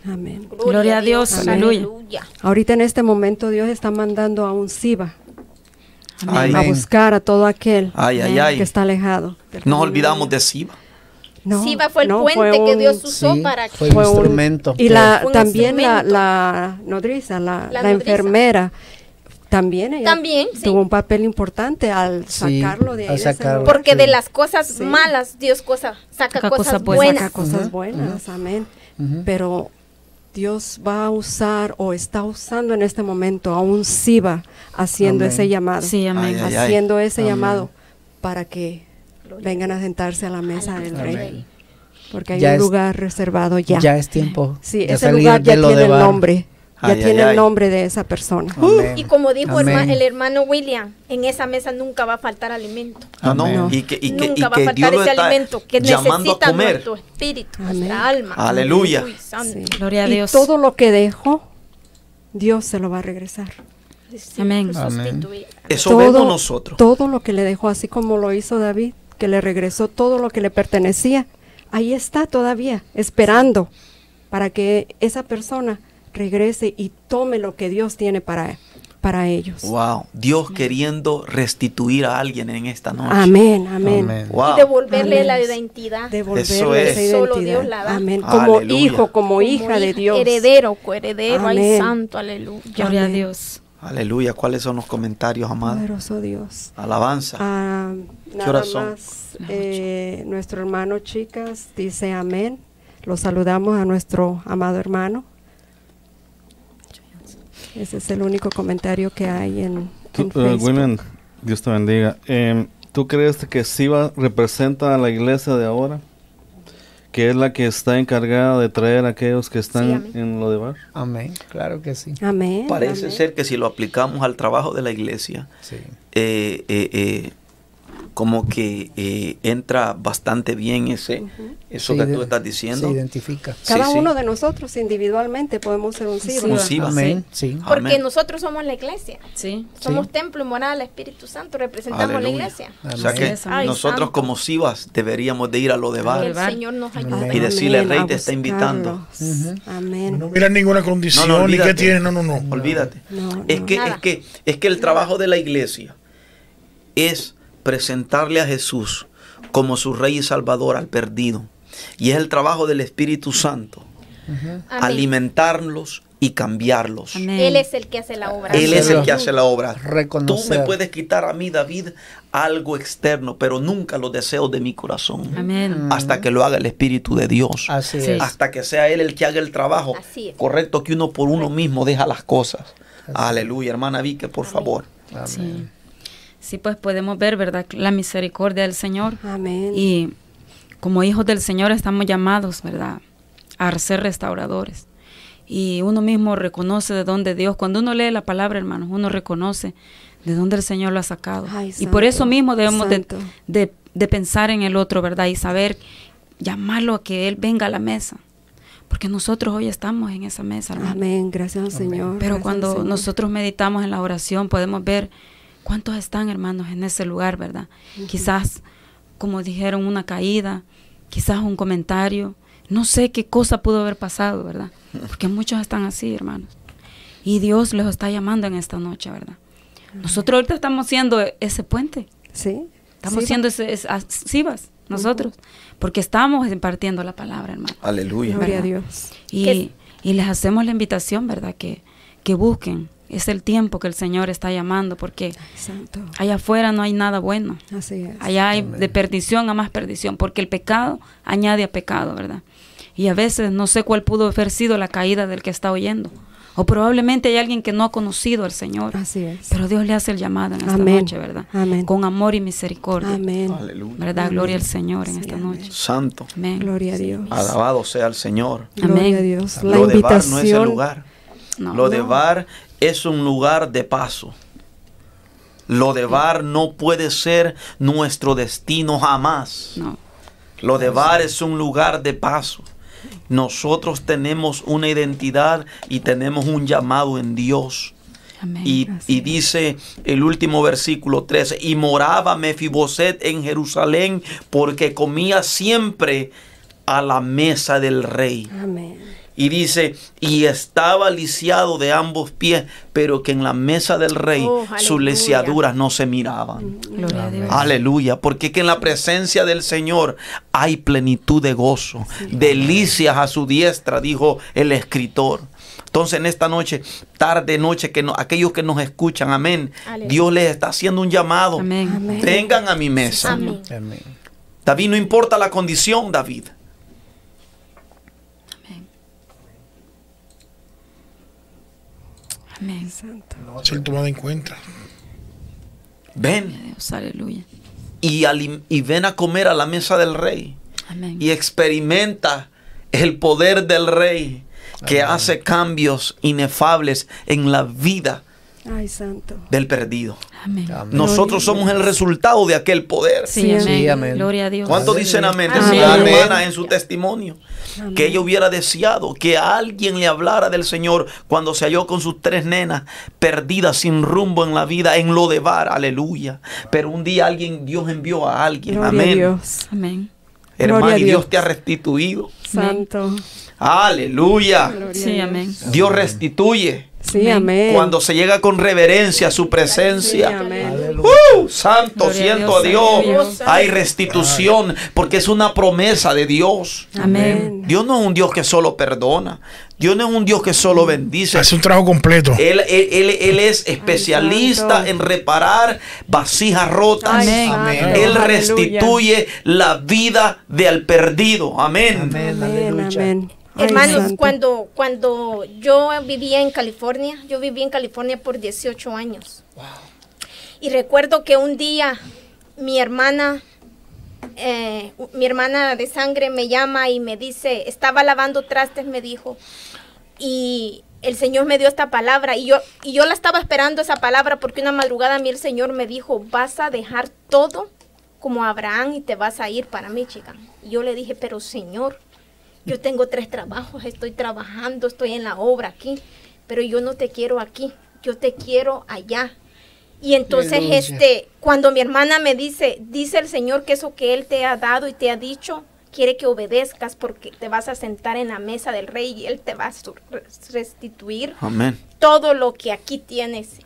Amén. Gloria a Dios, aleluya. Ahorita en este momento Dios está mandando a un Siba a buscar a todo aquel ay, ay. que está alejado. Nos olvidamos de Siba. No, Siba fue el no, puente fue que Dios usó Sí, para fue que un fue un- instrumento. Y la, Un también la, instrumento. la nodriza, la, La la nodriza. enfermera, también ella También, sí. tuvo un papel importante al Sí, sacarlo de ahí. sacarlo. Porque Sí. de las cosas Sí. malas Dios cosa, saca, Saca cosas, cosas buenas. saca cosas buenas, amén. Pero Dios va a usar o está usando en este momento a un Siba haciendo Amén. ese llamado. Sí, amén. Ay, ay, ay. haciendo ese Amén. llamado para que vengan a sentarse a la mesa del rey. Amén. Porque hay Ya un es- lugar reservado ya. Ya es tiempo. Sí, ese lugar ya tiene el bar. nombre. Ya Ay, tiene ay. el nombre de esa persona. Amén. Y como dijo Amén. herma- el hermano William, en esa mesa nunca va a faltar alimento. Ah, no. Amén. Y que, y que, y nunca va a faltar ese alimento que llamando a necesita comer. nuestro espíritu, Amén. nuestra alma. Aleluya. Uy, santo. Sí. Gloria a y Dios. todo lo que dejó, Dios se lo va a regresar. Sí, Amén. sustituir. Eso vemos nosotros. todo lo que le dejó, así como lo hizo David, que le regresó todo lo que le pertenecía, ahí está todavía, esperando para que esa persona regrese y tome lo que Dios tiene para, para ellos. Wow. Dios queriendo restituir a alguien en esta noche. Amén, amén. Amén. Wow. Y devolverle Amén. la identidad. Devolverle Eso es. esa Solo. Dios la da. Amén. Como Aleluya. hijo, como, hija de Dios. Heredero, coheredero, ay Amén. santo, aleluya. Gloria a. Dios. Aleluya. ¿Cuáles son los comentarios, amado? Poderoso Dios. Alabanza. Ah, nada horas son? más, eh, nuestro hermano Chicas dice amén. Lo saludamos a nuestro amado hermano. Ese es el único comentario que hay en, Tú, en eh, Facebook. William, Dios te bendiga. Em, ¿Tú crees que Siba representa a la iglesia de ahora? Que es la que está encargada de traer a aquellos que están amén. en lo de bar. Amén. Claro que sí. Amén. Parece amén. ser que si lo aplicamos al trabajo de la iglesia, Sí. eh, eh, eh, como que eh, entra bastante bien ese, eso que tú estás diciendo. Se identifica. Cada Sí, sí. uno de nosotros individualmente podemos ser un Sí, Siba. Un va. Siba. Amén. Sí. Porque Amén. nosotros somos la iglesia. Sí. Somos Sí. templo y moral, Espíritu Santo, representamos la iglesia. O sea Amén. que nosotros como Sibas deberíamos de ir a lo de bar. el. Señor nos Amén. ayude. Y decirle, Amén, "Rey, te está invitando". Amén. No mira ninguna condición No, no, ni qué tiene. No, no, no. Olvídate. No, Es que, es que, es que el trabajo de la iglesia es presentarle a Jesús como su Rey y Salvador al perdido. Y es el trabajo del Espíritu Santo. Amén. Alimentarlos y cambiarlos. Amén. Él es el que hace la obra. Él es el que hace la obra. Tú me puedes quitar a mí, David, algo externo, pero nunca los deseos de mi corazón. Amén. Hasta que lo haga el Espíritu de Dios. Así es. Hasta que sea Él el que haga el trabajo. Así es. Correcto, que uno por uno mismo deja las cosas. Aleluya, hermana Vique, por favor. Sí. Sí, pues podemos ver, ¿verdad? La misericordia del Señor. Amén. Y como hijos del Señor estamos llamados, ¿verdad? A ser restauradores. Y uno mismo reconoce de dónde Dios, cuando uno lee la palabra, hermanos, uno reconoce de dónde el Señor lo ha sacado. Ay, y por eso mismo debemos de, santo. de- de pensar en el otro, ¿verdad? Y saber llamarlo a que Él venga a la mesa. Porque nosotros hoy estamos en esa mesa, hermano. Amén. Gracias al Señor. Pero gracias cuando Señor. nosotros meditamos en la oración, podemos ver cuántos están, hermanos, en ese lugar, ¿verdad? Quizás, como dijeron, una caída, quizás un comentario. No sé qué cosa pudo haber pasado, ¿verdad? Porque muchos están así, hermanos. Y Dios los está llamando en esta noche, ¿verdad? Nosotros ahorita estamos siendo ese puente. Sí. Estamos Sí, siendo ese, es- as- sivas, nosotros. Porque estamos impartiendo la palabra, hermano. Aleluya. Gloria a. Dios. Y, y les hacemos la invitación, ¿verdad? Que, que busquen. Es el tiempo que el Señor está llamando, porque Santo. allá afuera no hay nada bueno. Así es. Allá hay de perdición a más perdición, porque el pecado añade a pecado, ¿verdad? Y a veces no sé cuál pudo haber sido la caída del que está oyendo. O probablemente hay alguien que no ha conocido al Señor. Así es. Pero Dios le hace el llamado en esta Amén. noche, ¿verdad? Amén. Con amor y misericordia. Amén. Aleluya. ¿Verdad? Amén. Gloria al Señor en Sí, esta amén. noche. Santo. Amén. Gloria a Dios. Alabado sea el Señor. Gloria Amén. a Dios. La Lo de bar no es el invitación. lugar. No. Lo de bar es un lugar de paso. Lo de bar no puede ser nuestro destino jamás. No. Lo de bar es un lugar de paso. Nosotros tenemos una identidad y tenemos un llamado en Dios. Amén. Y, y dice el último versículo 13, y moraba Mefiboset en Jerusalén porque comía siempre a la mesa del rey. Amén. Y dice, y estaba lisiado de ambos pies, pero que en la mesa del rey Oh, sus lisiaduras no se miraban. Gloria a Dios. Aleluya, porque que en la presencia del Señor hay plenitud de gozo, delicias a su diestra, dijo el escritor. Entonces en esta noche, tarde, noche, que no- aquellos que nos escuchan, amén, Aleluya. Dios les está haciendo un llamado. Amén. Amén. Vengan a mi mesa. Amén. Amén. David, no importa la condición, David. Amén. Santo. Ser tomado en cuenta. Ven Dios, aleluya. y, ven a comer a la mesa del rey. Amén. y experimenta el poder del rey que hace cambios inefables en la vida Ay, santo. del perdido. Amén. Amén. Nosotros somos el resultado de aquel poder. Sí, Sí, amén. sí, amén. Gloria a Dios. ¿Cuántos dicen amén? Amén. Decía la Amén. hermana en su testimonio Amén. que ella hubiera deseado que alguien le hablara del Señor cuando se halló con sus tres nenas perdidas sin rumbo en la vida, en lo de bar, aleluya. Pero un día alguien, Dios envió a alguien, Gloria a amén. Dios. Amén. Hermano, a y Dios Dios. te ha restituido. Santo. Aleluya. Gloria Sí, a amén. Dios restituye Sí, amén. cuando se llega con reverencia a su Sí, presencia. amén. ¡Uh! Santo, Gloria siento a Dios. Hay restitución porque es una promesa de Dios. Amén. Dios no es un Dios que solo perdona. Dios no es un Dios que solo bendice. Hace un trabajo completo. Él, él- él- él es especialista en reparar vasijas rotas. Ay, Amén. santo. Él Aleluya. restituye la vida del perdido. Amén. Amén. Amén, Aleluya. amén. Ay, Hermanos, santo. cuando, cuando yo vivía en California, yo viví en California por 18 años. Y recuerdo que un día mi hermana, eh, mi hermana de sangre me llama y me dice, estaba lavando trastes, me dijo, y el Señor me dio esta palabra y yo, y yo la estaba esperando esa palabra porque una madrugada a mí el Señor me dijo, vas a dejar todo como Abraham y te vas a ir para Michigan. Y yo le dije, pero Señor, yo tengo tres trabajos, estoy trabajando, estoy en la obra aquí, pero yo no te quiero aquí, yo te quiero allá. Y entonces, Aleluya. este, cuando mi hermana me dice, dice el Señor que eso que Él te ha dado y te ha dicho, quiere que obedezcas porque te vas a sentar en la mesa del rey y Él te va a restituir Amén. todo lo que aquí tienes.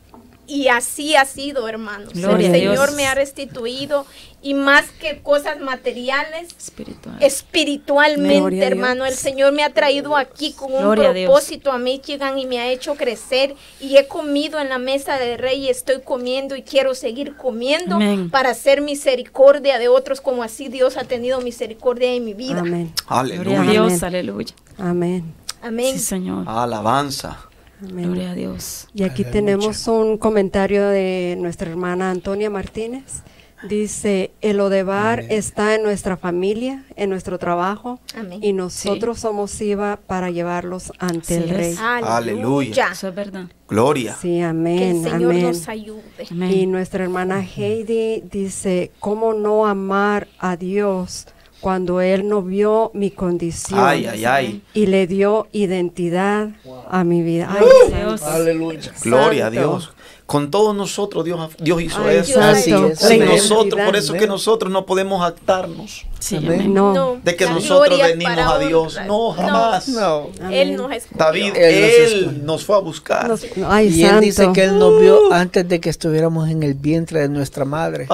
Y así ha sido, hermanos. Gloria el Señor me ha restituido y más que cosas materiales, Espiritual. espiritualmente, Gloria hermano. El Señor me ha traído aquí con un Gloria a propósito a Michigan y me ha hecho crecer y he comido en la mesa del rey y estoy comiendo y quiero seguir comiendo Amén. para hacer misericordia de otros como así Dios ha tenido misericordia en mi vida. Amén. Gloria a Aleluya. Dios, Amén. aleluya. Amén. Amén. Sí, Señor. Alabanza. Amén. Gloria a Dios. Y aquí Aleluya. tenemos un comentario de nuestra hermana Antonia Martínez. Dice, el Odebar está en nuestra familia, en nuestro trabajo, Amén. y nosotros somos IVA para llevarlos ante Así el Rey. es. Aleluya. Eso es verdad. Gloria. Sí, Que amén, el Señor amén. nos ayude. Amén. Y nuestra hermana Heidi dice, ¿cómo no amar a Dios cuando Él no vio mi condición Ay, ay, ay. y le dio identidad a mi vida. Ay, Dios. Aleluya. Gloria a. Dios. Con todos nosotros Dios, Dios hizo Ay, eso. Así es. Sin nosotros, por eso Amén. que nosotros no podemos actarnos Sí, Amén. amén. No. de que la nosotros venimos a Dios. No, jamás. No. Él nos escogió. David, Él nos Él escogió. nos fue a buscar. Nos- ay, Y él santo. dice que él nos vio antes de que estuviéramos en el vientre de nuestra madre.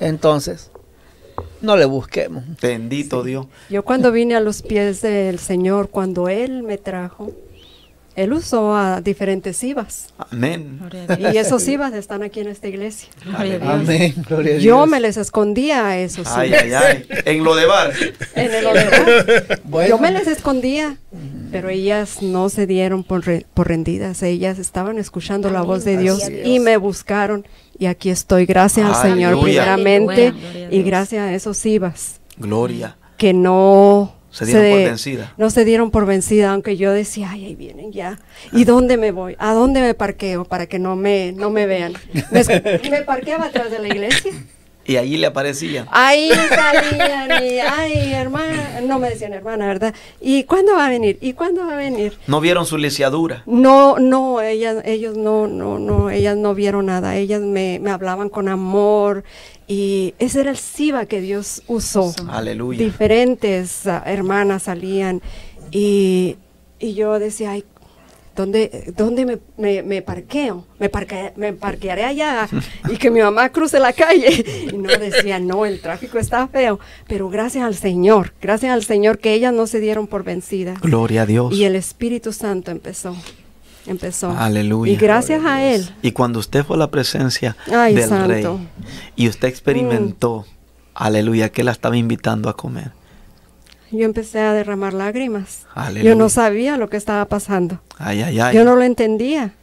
Entonces, no le busquemos. bendito Dios. Yo cuando vine a los pies del Señor, cuando Él me trajo, Él usó a diferentes IVAs. Amén. Gloria a Dios. Y esos IVAs están aquí en esta iglesia. Gloria a Dios. Amén. Gloria a Dios. Yo me les escondía a esos Ay, IVAs. ay, ay. En lo de bar. En el hogar. Bueno. Yo me les escondía, pero ellas no se dieron por, re- por rendidas. Ellas estaban escuchando la voz de Dios y me buscaron. Y aquí estoy, gracias al Señor primeramente y gracias a esos IVAs Gloria. que no Se dieron por de- vencida. No se dieron por vencida, aunque yo decía, ay, ahí vienen ya. ¿Y dónde me voy? ¿A dónde me parqueo para que no me, no me vean? Me parqueaba atrás de la iglesia. Y allí le aparecía. Ahí salían y, ay, hermana, no me decían hermana, ¿verdad? ¿Y cuándo va a venir? ¿Y cuándo va a venir? No vieron su lisiadura. No, no, ellas, ellos no, no, no, ellas no vieron nada. Ellas me, me hablaban con amor y ese era el SIVA que Dios usó. Aleluya. Diferentes ah, hermanas salían y, y yo decía, ay, ¿dónde, dónde me, me- me parqueo? Me, parque- me parquearé allá y que mi mamá cruce la calle. Y no decía, no, el tráfico está feo. Pero gracias al Señor, gracias al Señor que ellas no se dieron por vencidas. Gloria a Dios. Y el Espíritu Santo empezó. Empezó. Aleluya. Y gracias a Él. Y cuando usted fue a la presencia Ay, del santo. rey y usted experimentó, aleluya, que la estaba invitando a comer. Yo empecé a derramar lágrimas. Aleluya. Yo no sabía lo que estaba pasando. Ay, ay, ay. Yo no lo entendía.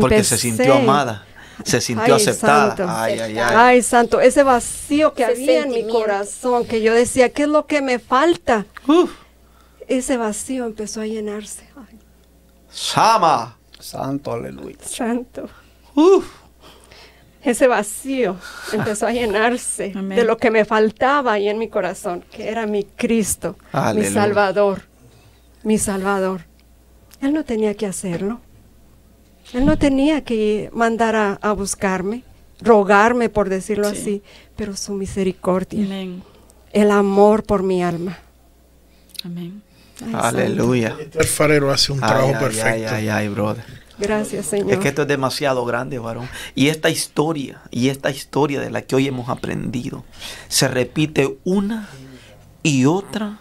Porque se sintió amada, se sintió Ay, aceptada. santo. Ay, ay, ay. Ay, santo, ese vacío que Ese había en mi corazón, que yo decía, ¿qué es lo que me falta? Uf. Ese vacío empezó a llenarse. Ay, Sama. Santo, aleluya. santo. Uf. Ese vacío empezó a llenarse Amén. de lo que me faltaba ahí en mi corazón, que era mi Cristo, Aleluya. mi Salvador, mi Salvador. Él no tenía que hacerlo. Él no tenía que mandar a, a buscarme, rogarme, por decirlo Sí. así, pero su misericordia, Amén. el amor por mi alma. Amén. Ay. Aleluya. El farero hace un Ay, trabajo ay, perfecto. ay, ay, ay, brother. Gracias, Señor. Es que esto es demasiado grande, varón. Y esta historia, y esta historia de la que hoy hemos aprendido, se repite una y otra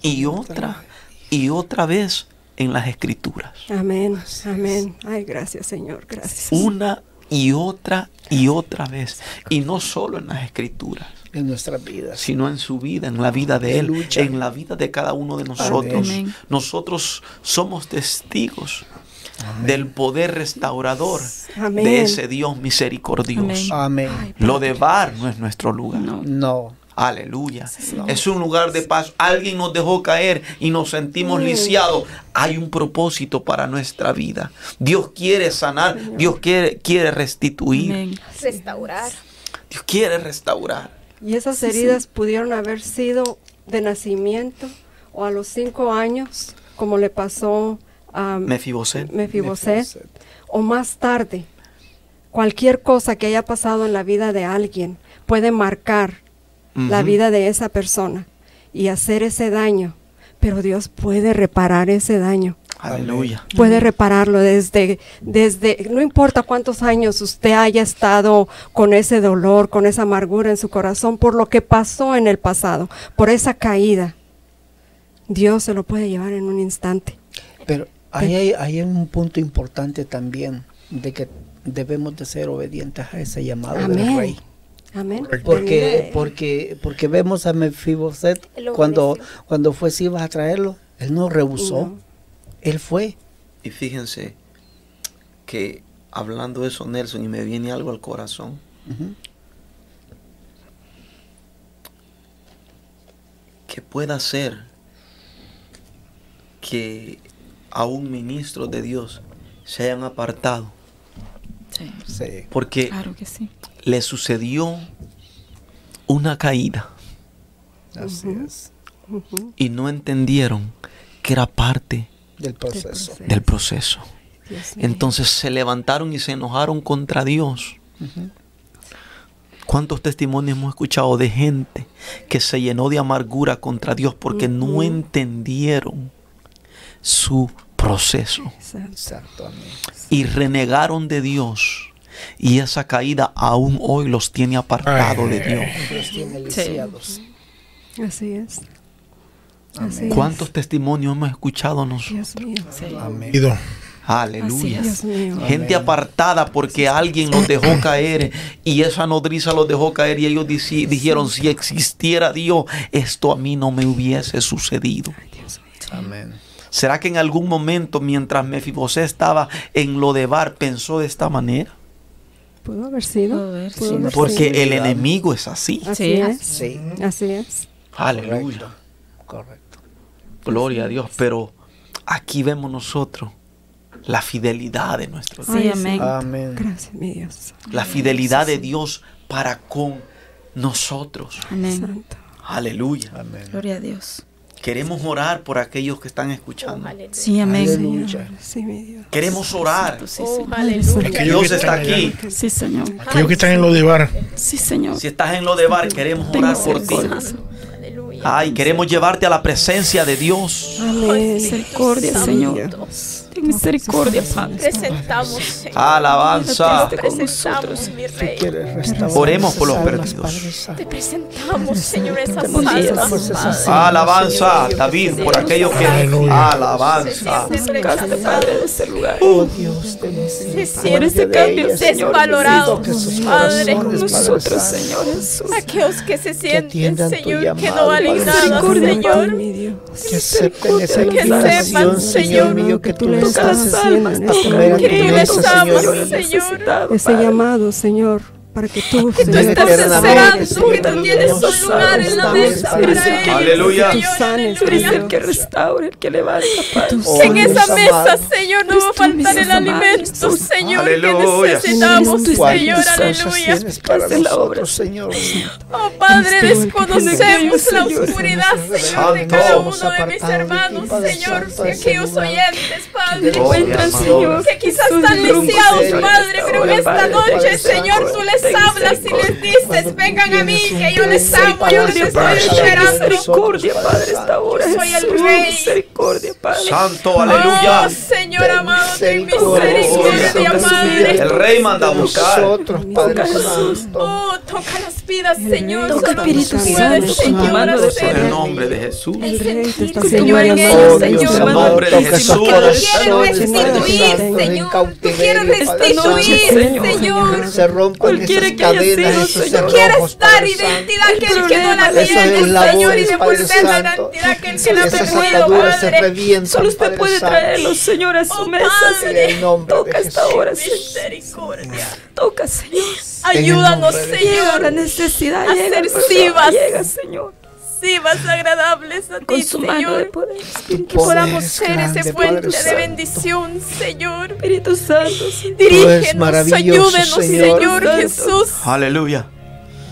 y otra y otra vez en las escrituras. Amén, amén. Ay, gracias, Señor, gracias. Una y otra y otra vez. Y no solo en las escrituras, En nuestras vidas. sino en su vida, en la vida de De Él, lucha. en la vida de cada uno de nosotros. Amén. Nosotros somos testigos del poder restaurador Amén. de ese Dios misericordioso. Amén. Amén. Lo de Bar no es nuestro lugar. No. No. Aleluya. Es un lugar de paz. Alguien nos dejó caer y nos sentimos lisiados. Hay un propósito para nuestra vida. Dios quiere sanar. Dios quiere, quiere restituir. Restaurar. Dios quiere restaurar. Y esas heridas pudieron haber sido de nacimiento o a los cinco años, como le pasó a Mefiboset. Mefiboset, o más tarde. Cualquier cosa que haya pasado en la vida de alguien puede marcar la vida de esa persona y hacer ese daño, pero Dios puede reparar ese daño. Aleluya. Puede repararlo desde, desde, no importa cuántos años usted haya estado con ese dolor, con esa amargura en su corazón, por lo que pasó en el pasado, por esa caída. Dios se lo puede llevar en un instante. Pero ahí hay, ahí hay un punto importante también de que debemos de ser obedientes a ese llamado del rey. Amén. Porque, Amén. porque, porque vemos a Mefiboset cuando, cuando fue Sibas a traerlo, él no rehusó, No. Él fue. Y fíjense que hablando de eso, Nelson, y me viene algo al corazón. Que pueda ser que a un ministro de Dios se hayan apartado Sí. Sí. porque Claro que sí. le sucedió una caída Así es. y no entendieron que era parte Del proceso. del proceso. Entonces se levantaron y se enojaron contra Dios. ¿Cuántos testimonios hemos escuchado de gente que se llenó de amargura contra Dios porque no entendieron su proceso Exacto. Exacto, amén. y renegaron de Dios? Y esa caída aún hoy los tiene apartado de Dios. Dios tiene lisiados. Así es. Amén. ¿Cuántos testimonios hemos escuchado nosotros? Dios mío. Amén. Aleluya. Gente apartada porque alguien los dejó caer y esa nodriza los dejó caer y ellos dijeron, si existiera Dios, esto a mí no me hubiese sucedido. Amén. ¿Será que en algún momento mientras Mefibosé estaba en Lodebar pensó de esta manera? Pudo haber sido. Pudo haber Pudo sido. haber Porque el enemigo es así. Así Sí. es. Sí. Así es. Aleluya. Correcto. Gloria a Dios. Pero aquí vemos nosotros la fidelidad de nuestro Dios. Sí, amén. Amén. Gracias, mi Dios. La fidelidad de Dios para con nosotros. Amén. Santo. Aleluya. Amén. Gloria a Dios. Queremos orar por aquellos que están escuchando. Aleluya. Sí, amén. Aleluya. Sí, mi Dios. Queremos orar. Sí, Oh, Señor. aleluya. Dios está aquí. Sí, Señor. Aquellos que están en lo de bar. Sí, Señor. Si estás en lo de bar, queremos orar por ti. Ay, queremos llevarte a la presencia de Dios. Amén. Misericordia, Señor. Ten misericordia, Padre. Presentamos, Señor. Alabanza. Te presentamos, mi Rey. ¿Quieres restaurar Oremos por los perdidos. Padre? Te presentamos, Señor, esas almas, Padre. Alabanza, David, por aquellos que... Alabanza. Se rechazados, de ese lugar. Oh Dios, ten Se misericordia de cambio. Señor, sus Padre. Padre Nosotros. Señor Jesús. Aquellos que se sienten, Señor, que no valen Padre nada. Señor. Que acepten esa Señor mío, que tú le le estás haciendo les amas, Señor. Señor. Ese llamado, Señor, para que tú, Tú Señor, estás esperando que tú tienes un lugar en la mesa para ellos. Aleluya. Señor, Sanes, Tú eres aleluya. el que restaura, el que levanta, Que en esa mesa. Señor, no va a faltar el alimento, Señor, que necesitamos, ¿Cuántas Señor, aleluya. Haz la obra, Señor? Oh Padre, desconocemos la Señor. oscuridad, Señor, de cada uno de mis de hermanos, Señor, que ese aquellos oyentes, Padre. Oh, Encuentran. Señor. que quizás están lisiados. Padre, pero en esta noche, Señor, tú les Ten hablas y les dices, vengan a mí, que yo les amo, yo les estoy esperando. Misericordia, Padre, esta hora. Yo soy el Jesús. Rey. Misericordia, Padre. Santo, aleluya. Oh, Señor amado, ten Misericordia. Padre. El rey manda a buscar. Nosotros, Padre Santo. Oh, toca las vidas, Señor. Toca, Espíritu Santo, Señor, En el nombre de Jesús. El Rey te está sentir, haciendo Señor, en ellos, Oh, Señor. En amado, nombre de Jesús. Padre restituir, Señor. Santo. restituir, Señor. Se rompen Esas que haya cadenas, sido, Señor. Quieres dar identidad que el que no la tiene, Señor, y devolver la identidad que el que la ha perdido, Padre. Solo usted puede Santo. traerlos, Señor, a su Oh, mesa, de Toca esta hora, Señor. Toca, Señor. Ayúdanos, Llega la Señor. necesidad, llega, Señor, Sí, más agradables a con ti, su mano de Señor. poder. Que podamos ser grande, ese Padre puente de Santo. bendición, Señor. Espíritu Santo, Señor. Dirígenos, maravilloso, ayúdenos, Señor. Señor Santo. Jesús, Aleluya.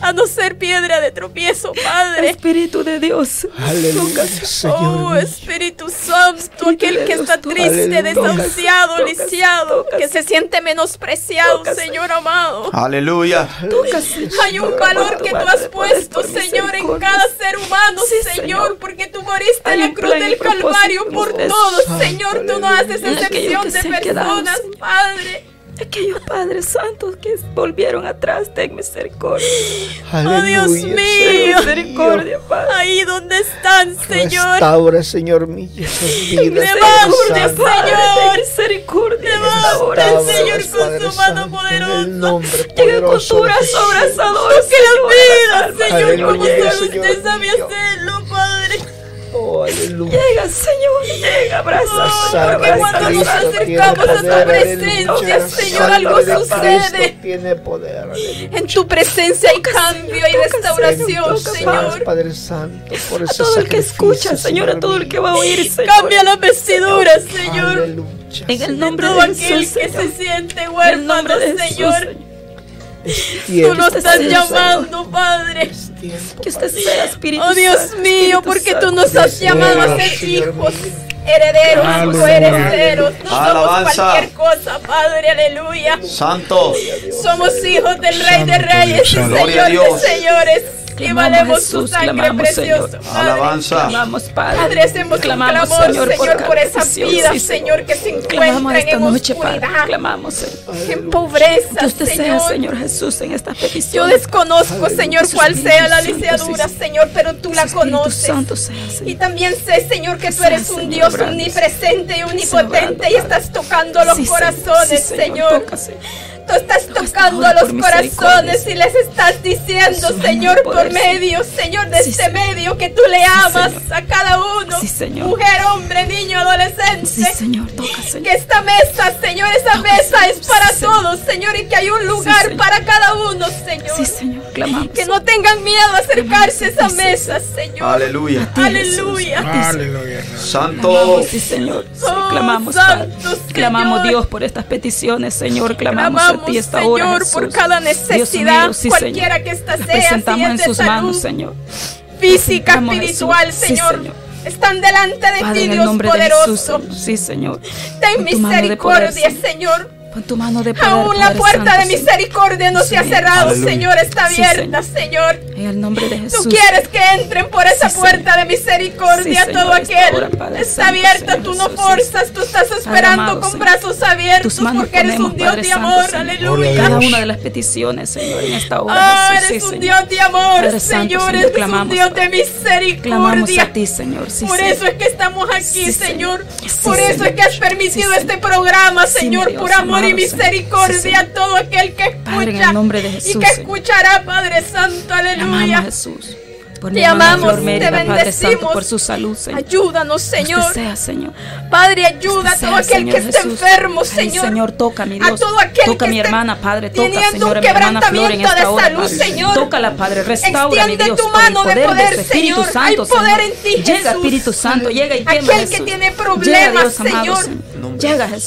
A no ser piedra de tropiezo, Padre. Espíritu de Dios. Aleluya, Señor. Oh. Espíritu Santo, aquel que está triste, Aleluya. desahuciado, Tocas, lisiado, tocas. que se siente menospreciado, Tocas, Señor amado. Aleluya. Toca, Señor. Hay un calor que tú has puesto, por Señor, en cada ser humano, Sí, Señor, porque tú moriste en la cruz del Calvario por todos, Señor. Tú no haces excepción de personas. Padre. Aquellos padres santos que volvieron atrás, ten misericordia. Oh, Dios Aleluya, mío. Misericordia, Padre. Ahí donde están, Señor. Restaura, Señor mío, vidas. Levanta. Señor. Misericordia Levanta, Señor. Con su mano poderosa. En el nombre Llega con poderoso tu brazo abrazador, Toque las Señor, vidas, Señor, como Aleluya, solo usted sabe hacerlo, Padre. Oh, aleluya. Llega, Señor, llega, abraza, Señor, de cuando nos acercamos a tu presencia, Señor, algo de sucede. Tiene poder, aleluya. En tu presencia hay cambio y restauración, Señor. Padre Santo, por a todo el que escucha, Señor, a todo el que va a oír, Señor. Cambia las vestiduras, Señor. Aleluya. En el nombre Todo de aquel Jesús, que Señor. se siente En el huérfano, Jesús. Señor. Tú lo estás llamando, Padre. Que usted sea Espíritu Oh Dios mío, porque tú nos has llamado a ser hijos herederos, coherederos. No Alabanza. somos cualquier cosa, Padre, aleluya. Santo. Somos hijos del Rey de Reyes y Señor de Señores. Clamamos Jesús, su sangre clamamos Señor. Alabanza. Clamamos Padre. Padre, Señor, por, esa vida, Señor, que se encuentran esta en noche, oscuridad. Padre. Clamamos, En pobreza, Que usted Señor. sea, Señor Jesús, en esta petición. Yo desconozco, Señor, cuál sea la liceadura, Señor, pero tú la conoces. Y también sé, Señor, que tú eres un Dios omnipresente y omnipotente y estás tocando los corazones, Señor. Estás tocando a los corazones y les estás diciendo, Señor, por medio, Señor, de este medio que tú le amas a cada uno. Mujer, hombre, niño, adolescente. Señor, Que esta mesa, Señor, esa mesa es para todos, Señor, y que hay un lugar para cada uno, Señor. Sí, Señor, clamamos. Que no tengan miedo a acercarse a esa mesa, Señor. Aleluya. Aleluya. Aleluya. Santo. Sí, Señor. Oh, clamamos, Santo, Clamamos, Dios, por estas peticiones, Señor. Clamamos, Señor, por cada necesidad, cualquiera que esta sea, presentamos si es en sus manos, Señor. Física, espiritual, Señor. Están delante de Padre, ti, Dios poderoso. De Jesús. Sí, Señor. Ten misericordia, poder, Señor. Con tu mano de poder, Aún la puerta Santo, de misericordia no sí. se ha cerrado, Aleluya. Señor. Está abierta, sí, señor. En el nombre de Jesús. Tú quieres que entren por esa sí, puerta señor. de misericordia todo aquel. Está Santo, abierta, señor, tú no forzas, tú estás esperando amado, con brazos abiertos porque ponemos, eres un Dios de amor. Santo, Aleluya. Cada una de las peticiones, Señor, en esta hora. Oh, eres un Dios de amor, Señor. Eres un Dios de misericordia. Clamamos a ti, Señor. Por eso es que estamos aquí, Señor. Por eso es que has permitido este programa, Señor, por amor y misericordia a todo aquel que escucha y que escuchará, Padre Santo, aleluya. Te amamos, te bendecimos. Por su salud, Señor. Ayúdanos, Señor. Padre, ayuda a todo aquel que esté enfermo, Señor. Toca, mi A todo aquel que hermana, Padre. Toca, Señor, a mi hermana salud, Padre. Señor. Tócala, Padre. Tu mano de poder, Señor. Hay poder en ti, Jesús. Aquel que tiene problemas. Señor.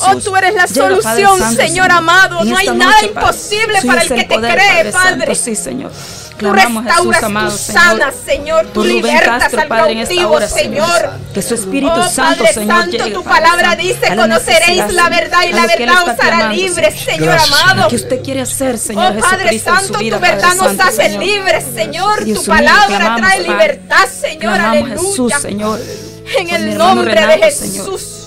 Oh, tú eres la solución, Señor amado. No hay nada imposible para el que te cree, Padre. Padre. Sí, Señor. Tú restauras, amado, tú sanas, Señor. Tú, libertas Castro, al Padre, cautivo, Señor. Que su Espíritu oh, Santo, Padre Señor, Santo, tu palabra dice, conoceréis la verdad y la verdad os hará libre, Señor amado. Oh, Padre Santo, tu verdad nos hace libres, Señor. Tu palabra trae libertad, Señor. Aleluya. Señor. En el nombre de Jesús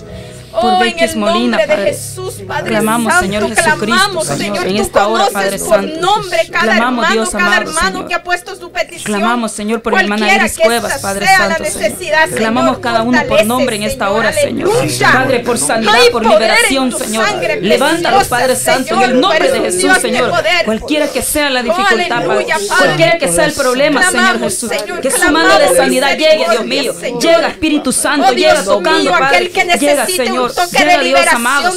por oh, el Molina, nombre Padre. de Jesús, Padre clamamos, Santo, Señor clamamos, Jesucristo, Señor, en esta hora, Padre Santo. Cada clamamos, hermano, Dios cada amado, hermano Señor. que ha puesto su petición. Clamamos, Señor, por hermana Iris Cuevas, Padre Santo, Clamamos cada uno por nombre en esta hora, Señor. Padre, por sanidad, por liberación, Señor. Levántalos, Padre Santo, en el nombre de Jesús, Señor. Cualquiera que sea la dificultad, oh, Padre. Cualquiera que sea el problema, Señor Jesús. Que su mano de sanidad llegue, Dios mío. Llega, Espíritu Santo, oh, llega tocando, Padre. Llega, Señor. Señor. Dios amado,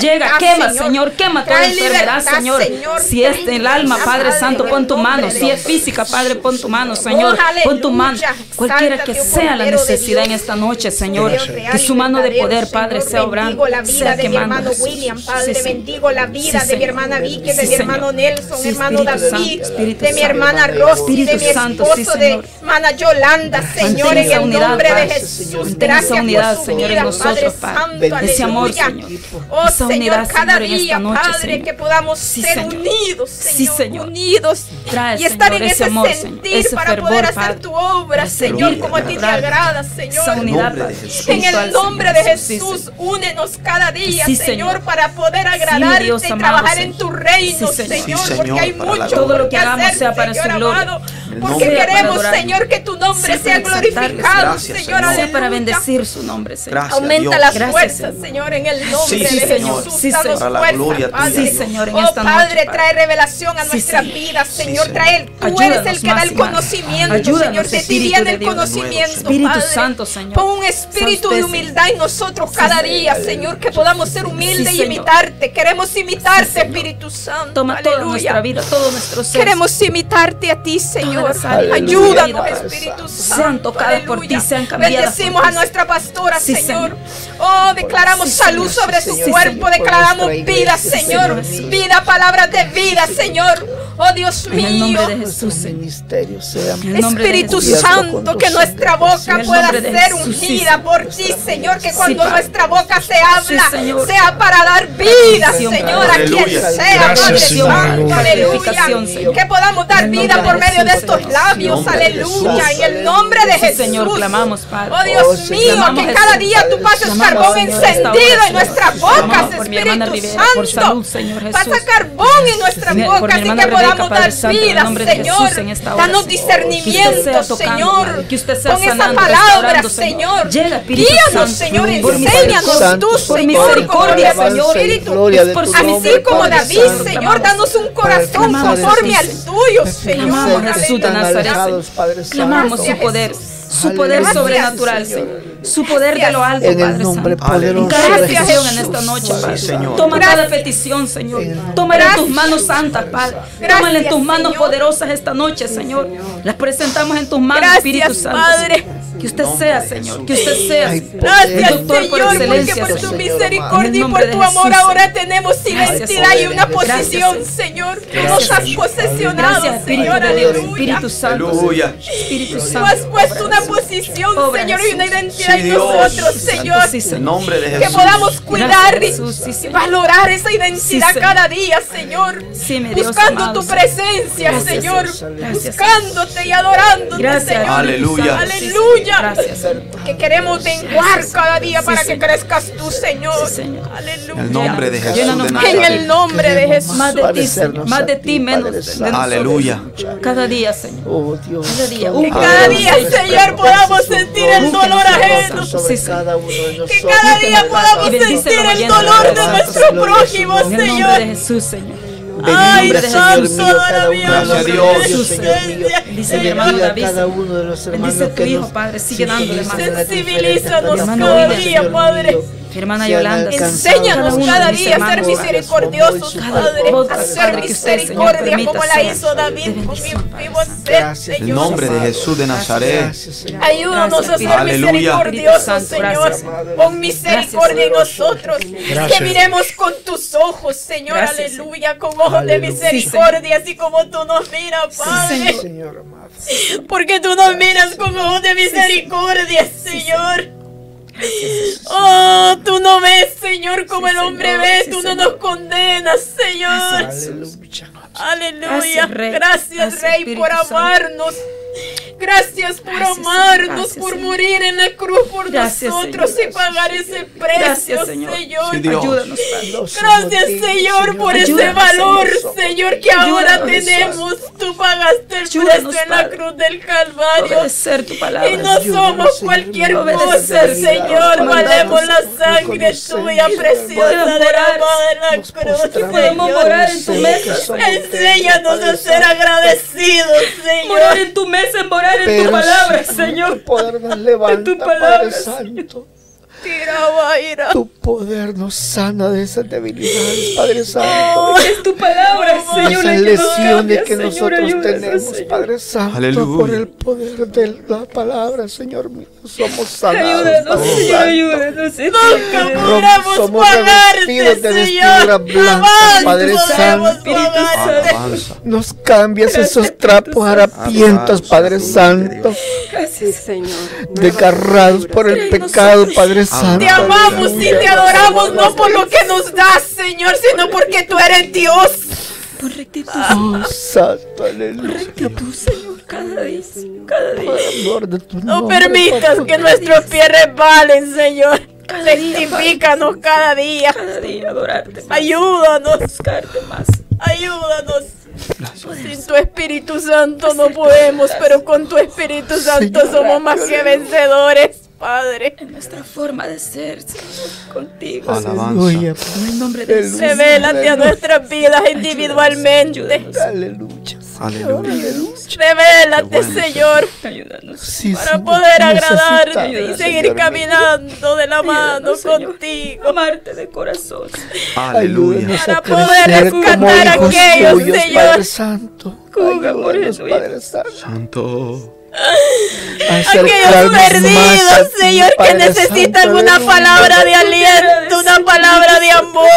Llega, quema, Señor, quema toda enfermedad, libertad, señor. Si es del alma, Padre Santo, pon tu mano. Si es física, Padre, pon tu mano, oh, Señor. Pon tu mano. Cualquiera que sea la necesidad en esta noche, Señor. Que su mano de poder, Padre, sea obrando. Sea quemando. William, Padre, bendigo la vida de mi hermana Vicky, de mi hermano Nelson, hermano David, de mi hermana Rosy, de mi esposo, de hermana Yolanda, Señor, en el nombre de Jesús. Gracias por su vida, Padre santo, ese amor, Señor. Oh, Esa Señor, cada día, Padre, que podamos ser unidos, Señor, unidos y estar en ese, amor, sentir ese para poder hacer tu obra, Señor, como a ti te agrada, Señor. En el nombre de Jesús, únenos cada día, Señor, para poder agradarte y trabajar en tu reino, Señor, porque hay mucho que hagamos sea para su gloria tu nombre sea glorificado, Gracias, Señor, Señor. Sea para bendecir su nombre, Señor. Gracias, Aumenta Dios. las Gracias, fuerzas, Señor. Señor, en el nombre Sí, de Señor. Jesús. Sí, Señor. Para la fuerza, gloria tuya, Padre. Sí, Señor, en oh, esta noche, Padre, trae revelación a Sí, nuestras Señor. vidas, Señor. Señor. Trae, tú Ayúdanos eres el que da el conocimiento, Ayúdanos, Señor. Viene de el conocimiento, Espíritu Padre. Santo, Señor. Pon un espíritu de humildad en nosotros cada día, Señor. Que podamos ser humildes y Señor. imitarte. Queremos imitarte, Señor. Espíritu Santo. Toma toda nuestra vida, todo nuestro ser. Queremos imitarte a ti, Señor. Ayúdanos, Espíritu Sean Santo. por Aleluya. ti, sean cambiadas Bendecimos por a nuestra pastora, Sí, Señor. Oh, declaramos Sí, salud sobre Sí, su cuerpo. Por Declaramos vida. Señor. Vida, palabras de vida, Señor. Oh Dios En el mío. nombre de Jesús, Su Señor. ministerio sea En el nombre de Espíritu Jesús. Santo, que nuestra boca pueda ser ungida por ti, Señor, que cuando nuestra boca se habla, sea para dar vida, Señor, a quien Aleluya. sea, Padre. Santo, aleluya. Que podamos dar vida por medio de estos labios, aleluya, en el nombre de Jesús. Señor, clamamos, Padre. Oh Dios Oh, mío, que cada día tú pases carbón encendido en nuestras bocas, Espíritu Santo. Pasa carbón en nuestras bocas y que Rebeca, podamos Padre dar Santo, en el vida, Señor. Jesús, en esta hora, Danos Señor. discernimiento, Que usted sea tocando, Señor. Padre, que usted sea Con esa sanando, palabra, restaurando, Señor. Llega, Espíritu Guíanos, Santo. Señor, Por enséñanos Santo, tú, por Señor, misericordia, como Señor. Espíritu. Gloria de por tu su Así como Padre David, Santo. Señor, danos un corazón conforme al tuyo, Señor. Clamamos, Jesús de Nazaret. Clamamos su poder, su poder sobrenatural, Señor. Señor. Su poder de lo alto, En el Padre nombre Santo. poderoso Gracias, Jesús. en esta noche, Padre. Sí, Señor. Toma Gracias. cada petición, Señor. El Tómala en tus manos santas, Padre. Gracias, Tómala en tus manos Señor. poderosas esta noche, Señor. Las presentamos en tus manos, Gracias, Espíritu Santo. Padre. Que usted sea, Señor. Que usted sea. El Gracias, doctor por Señor, porque excelencia, por tu Señor. misericordia y el por tu amor Jesús, ahora Señor. tenemos identidad y una Señor. posición, Gracias, Señor. Tú nos has posesionado, Gracias, Espíritu Señor, aleluya. Espíritu Santo. Aleluya. Espíritu Tú has Santo. puesto una posición, Señor, y una identidad En nosotros, Señor. Sí, En nombre de Que Jesús. podamos cuidar y valorar esa identidad cada día, Señor. Sí, mi Dios Buscando amado, tu presencia, Gracias, Señor. Gracias, Buscándote y adorándote, Gracias. Señor. Aleluya. Aleluya. Que queremos menguar cada día Sí, para que crezcas tú, Señor. Sí, Señor. Aleluya. En el nombre de Jesús. En el nombre de Jesús. Más de ti. Más de ti, menos. Aleluya. Cada día, Señor. Oh Dios. Cada día, Que Señor, podamos sentir el dolor ajeno. Sobre Sí, sí. cada uno de Que cada día podamos sentir el dolor de nuestro prójimo, En el nombre de Señor. Jesús, Señor. Ay, Señor mío, cada uno de maravilloso. Gracias, nosotros, Dios. Señor mío. Bendice a mi Que hermano bendiga a David. cada uno de los hermanos Bendice a tu que hijo, nos Padre. Sigue dándole más. Sensibilízanos cada día, Señor Padre. Hermana Yolanda. Enséñanos cada día a ser misericordiosos, Padre, a ser misericordia como la hizo David con mi bendición, vivo Gracias, ser, Señor. En nombre de Jesús de Nazaret. Ayúdanos a ser misericordiosos, Señor. Pon misericordia en nosotros. Que miremos con tus ojos, Señor. Aleluya. Con ojos de misericordia, así como tú nos miras, Padre. Porque tú nos miras con ojos de misericordia, Señor. Oh, tú no ves, Señor, como el hombre Señor, ve. sí, Tú no nos condenas, Señor. Aleluya. Aleluya. Gracias, Rey. Gracias, por Santo. Gracias por Gracias, amarnos, Gracias, por Señor. morir en la cruz por Gracias, nosotros Señor. y pagar ese precio, Señor. Señor. Dios. Ayúdanos. Gracias, Señor, por ese valor, Señor. Señor, que ahora Ayúdanos, tenemos. Tú pagaste el precio en la cruz del Calvario. Obedecer tu palabra. Y no somos cualquier cosa, Señor. Valemos la sangre tuya preciosa derramada en la cruz, Podemos morar en tu mesa, Enséñanos a ser agradecidos, Morar Señor. en tu mesa, morar en Pero tu palabra, Señor. Poder levanta, tu palabra, Padre Santo. Tira. Tu poder nos sana de esas debilidades, Padre Santo. Es tu palabra, Señor. la Esas que nos lesiones cambia, que Señor, nosotros tenemos, Señor. Padre Santo, Aleluya. por el poder de la palabra, Señor mío, somos sanados, Ayúdanos, Señor, Santo. ayúdanos. Nunca podremos somos pagarte, revestidos de vestidura Señor. blanca, Jamás Padre Santo. Nos cambias Gracias, esos trapos harapientos, Padre Santo, Sí, Señor. desgarrados por el pecado, Padre Santo. Te amamos y te adoramos no por lo que nos das, Señor, sino porque tú eres Dios. Por rectitud, Oh, Santo, aleluya. rectitud, Señor, cada día, cada día. Por amor de tu No nombre, permitas que nuestros pies resbalen, Señor. Rectifícanos cada día. Cada día adorarte más, Ayúdanos, buscarte más. ayúdanos. Sin tu Espíritu Santo no podemos, pero con tu Espíritu Santo somos más que vencedores, Padre. En nuestra forma de ser, Señor, contigo. Alabanza. Aleluya, En el nombre de Jesús. Revélate a nuestras vidas individualmente. Aleluya. Aleluya. Revélate, Señor, ayúdanos. Sí, para Señor, poder agradarte y seguir caminando de la mano Ayúdanos, contigo. Amarte de corazón. Aleluya. Ayúdanos Para poder rescatar a aquellos, tuyos, Señor. Santo. Padre Santo. Santo. Aquellos perdidos, ti, Señor, que necesitan Santo, una palabra de aliento, una palabra de amor.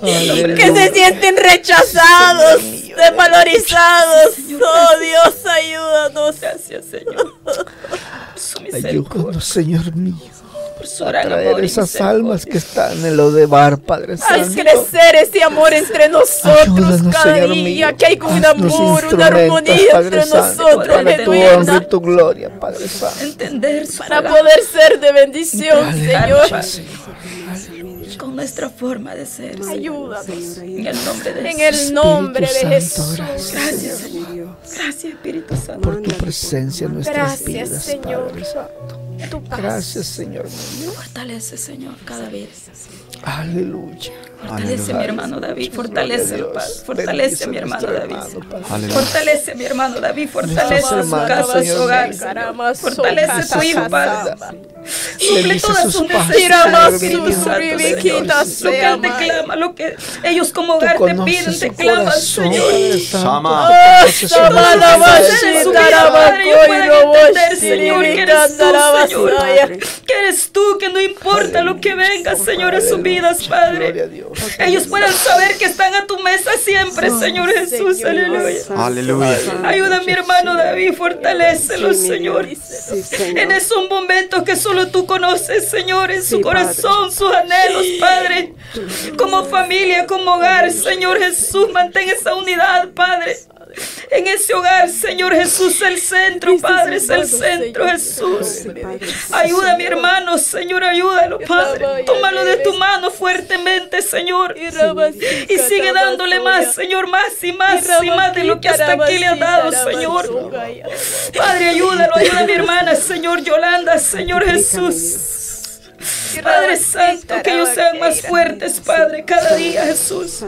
que se sienten rechazados, desvalorizados. Oh Dios, ayúdanos. Gracias, Señor. Ayúdanos, Señor mío, por su a gran traer esas misericordia. almas que están en lo de bar, Padre Haz Santo. crecer ese amor entre nosotros Ayúdanos, cada Señor día, mío. que hay un Haznos amor, una armonía Padre entre Santo, nosotros, Para tu honra y tu gloria, Padre Santo. Entender su para palabra poder ser de bendición, Aleluya, Señor. con nuestra forma de ser. Señor. Ayúdanos. En el nombre de En Jesús. el nombre de Jesús. gracias. Gracias, Señor. Gracias, Espíritu Santo. Por tu presencia en nuestras Gracias, vidas, Señor. Padre Santo. Tu paz. Gracias, Señor. Fortalece, Señor, cada vez. Aleluya. Fortalece a mi hermano David. Fortalece. Padre. Fortalece a mi hermano David. Fortalece a mi hermano David. Fortalece su casa, su hogar. Fortalece a su hijo, Padre. Suple todas sus necesidades, Espíritu. Santo. Lo que Él te clama, lo que ellos como hogar te piden, te claman, Señor. Sama. Samala necesidad. en su Señor, que eres tú. Que eres tú, que no importa lo que venga, Señor, en sus vidas, Gloria a Padre. Ellos puedan saber que están a tu mesa siempre, Señor Jesús, Señor. aleluya. Aleluya. Ayuda a mi hermano David, fortalécelo, Señor. En esos momentos que solo tú conoces, Señor, en su corazón, sus anhelos, Padre. Como familia, como hogar, Señor Jesús, mantén esa unidad, Padre. En ese hogar, Señor Jesús, el centro, Padre, es el centro, Jesús. Ayuda a mi hermano, Señor, ayúdalo, Padre. Tómalo de tu mano fuertemente, Señor. Y sigue dándole más, Señor, más y más y más de lo que hasta aquí le ha dado, Señor. Padre, ayúdalo, ayuda a mi hermana, Señor Yolanda, Señor Jesús. Padre Santo, que ellos sean más fuertes, Padre, cada día, Jesús.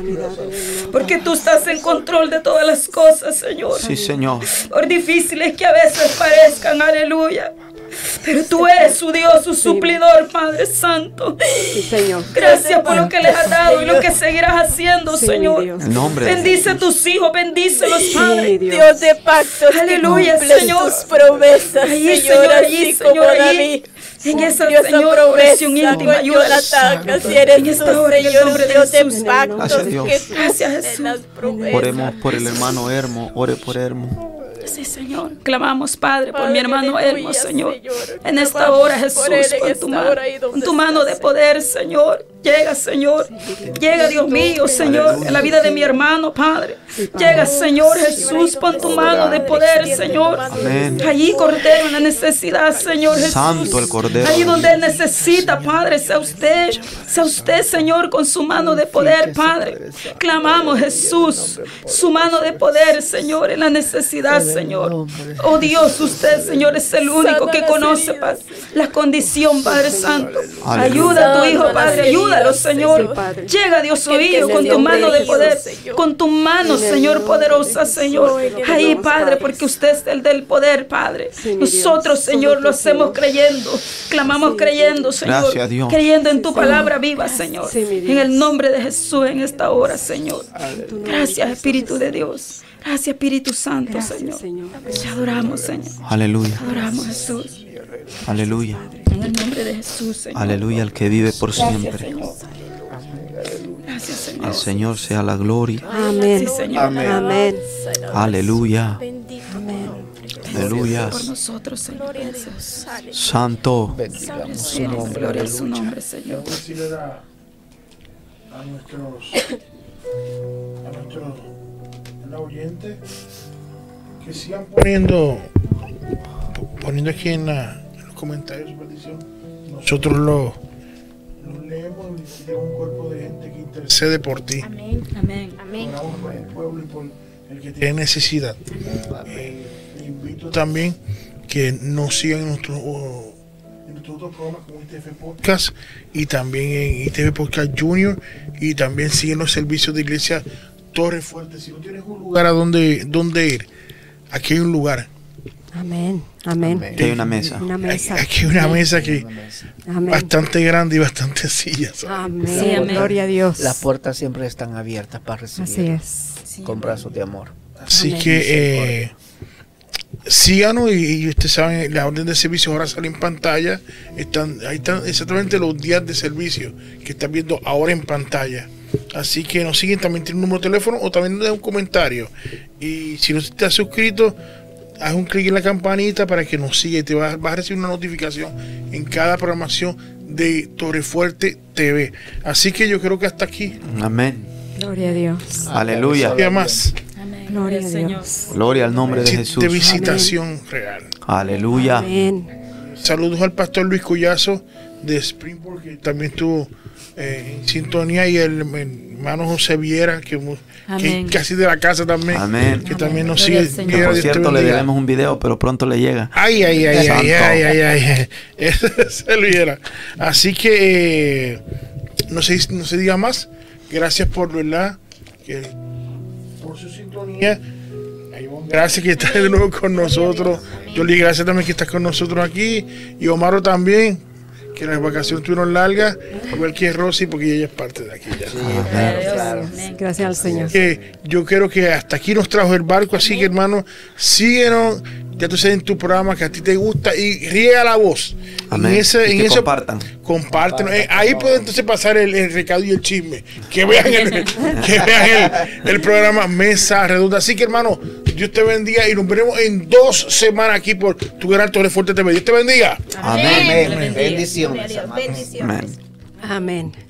Porque tú estás en control de todas las cosas, Señor. Sí, Señor. Por difíciles que a veces parezcan, aleluya. Pero tú eres su Dios, su suplidor, Padre Santo. Sí, Señor. Gracias por lo que les has dado y lo que seguirás haciendo, Sí, Señor. nombre Bendice a tus hijos, bendícelos, Padre. Dios. Dios de pactos, Aleluya, Señor. tus promesas, Allí, Señor, allí, como Señor, allí. En esa, oración íntima, ayúdalos. Jonathan, que si eres En esta hora, en el Señor, nombre de Dios Jesús. pactos, Gracias, Dios. Gracias, Jesús. Oremos por el hermano Hermo. Ore por Hermo. Sí, Señor. Clamamos, Padre, por mi hermano Elmo, Señor. En esta hora, Jesús, con tu mano, con tu de poder, Señor. Llega, Señor. Llega, Dios mío, Señor, en la vida de mi hermano, Padre. Llega, Señor Jesús, pon tu mano de poder, Señor. Amén. Allí, Cordero, en la necesidad, Señor Jesús. Santo el Cordero. Allí donde necesita, Padre, sea usted. Sea usted, Señor, con su mano de poder, Padre. Clamamos, Jesús, su mano de poder, Señor, en la necesidad, Señor. Oh Dios, usted, Señor, es el único que conoce, Padre, la condición, Padre Santo. Ayuda a tu Hijo, Padre, Señor. Llega, Dios mío, con tu mano de poder, con tu mano, Señor, poderosa, Señor. Ahí, Padre, porque usted es el del poder, Padre. Nosotros, Señor, lo hacemos creyendo. Clamamos creyendo, Señor. Creyendo en tu palabra viva, Señor. En el nombre de Jesús en esta hora, Señor. Gracias, Espíritu de Dios. Gracias, Espíritu Santo, Señor. Señor. Te adoramos, Señor. Aleluya. Te adoramos, Jesús. Aleluya. En el nombre de Jesús, Señor. Aleluya al que vive por Gracias, siempre. Señor. Gracias, Señor. Al Señor sea la gloria. Amén. Sí, Señor. Amén. Aleluya. Bendito Aleluya. Por nosotros, Señor. Gracias. Santo. Bendigamos su Señor, nombre, gloria a su nombre, Señor. a, nuestros a nuestros a la oyente que sigan poniendo poniendo aquí en, la- comentarios su petición nosotros lo, lo leemos y tenemos un cuerpo de gente que intercede por ti Amén. Amén. Amén. oramos por el pueblo y por el que tiene necesidad Eh, le invito también que nos sigan en nuestro oh, en nuestros otros programas como ITF Podcast y también en ITF Podcast Junior y también siguen los servicios de iglesia Torre Fuerte. Si no tienes un lugar a donde, donde ir, aquí hay un lugar. Amén. Amén. Aquí hay una mesa. Una mesa. Aquí hay una mesa que Amén. bastante grande y bastante sillas. Amén. Sí, amén. Gloria a Dios. Las puertas siempre están abiertas para recibir Así es. con brazos de amor. Así Amén. que eh, síganos y, y ustedes saben, la orden de servicio ahora sale en pantalla. Están, ahí están exactamente los días de servicio que están viendo ahora en pantalla. Así que nos siguen, también tiene un número de teléfono o también de un comentario. Y si no te has suscrito, haz un clic en la campanita para que nos siga y te vas, vas a recibir una notificación en cada programación de Torrefuerte TV. Así que yo creo que hasta aquí. Amén. Gloria a Dios. Aleluya. Y además, Amén. Gloria a Señor. Dios. Gloria al nombre de de Jesús. visitación real. Aleluya. Amén. Saludos al pastor Luis Collazo de Springboard, que también estuvo eh, en sintonía, y el hermano José Viera, que, que Amén. casi de la casa también, Amén. que también nos Gloria sigue. Que Viera, por cierto le debemos un video, pero pronto le llega. Ay, ay, ay, ay, Santo. ay, ay, ay. Ese se lo viera. Así que eh, no se, no se diga más. Gracias por verdad. Que, por su sintonía. Gracias que estás de nuevo con nosotros. Yo le gracias también que estás con nosotros aquí. Y Omaro también. Que las vacaciones tuvieron largas. Igual que Rosy, porque ella es parte de aquí ya. Amén. Gracias al Señor. que yo creo que hasta aquí nos trajo el barco, así que hermano, síguenos, ya tú sabes en tu programa que a ti te gusta y riega la voz. Amén. En ese, Y en que eso, compartan. compártenos. Eh, ahí puede entonces pasar el, el recado y el chisme. Que vean el, que vean el, el programa Mesa Redonda. Así que hermano, Dios te bendiga y nos veremos en dos semanas aquí por tu gran Torre Fuerte TV. Dios te bendiga. Amén. Gloria a Dios, Bendiciones, Bendiciones. Amén. Amén.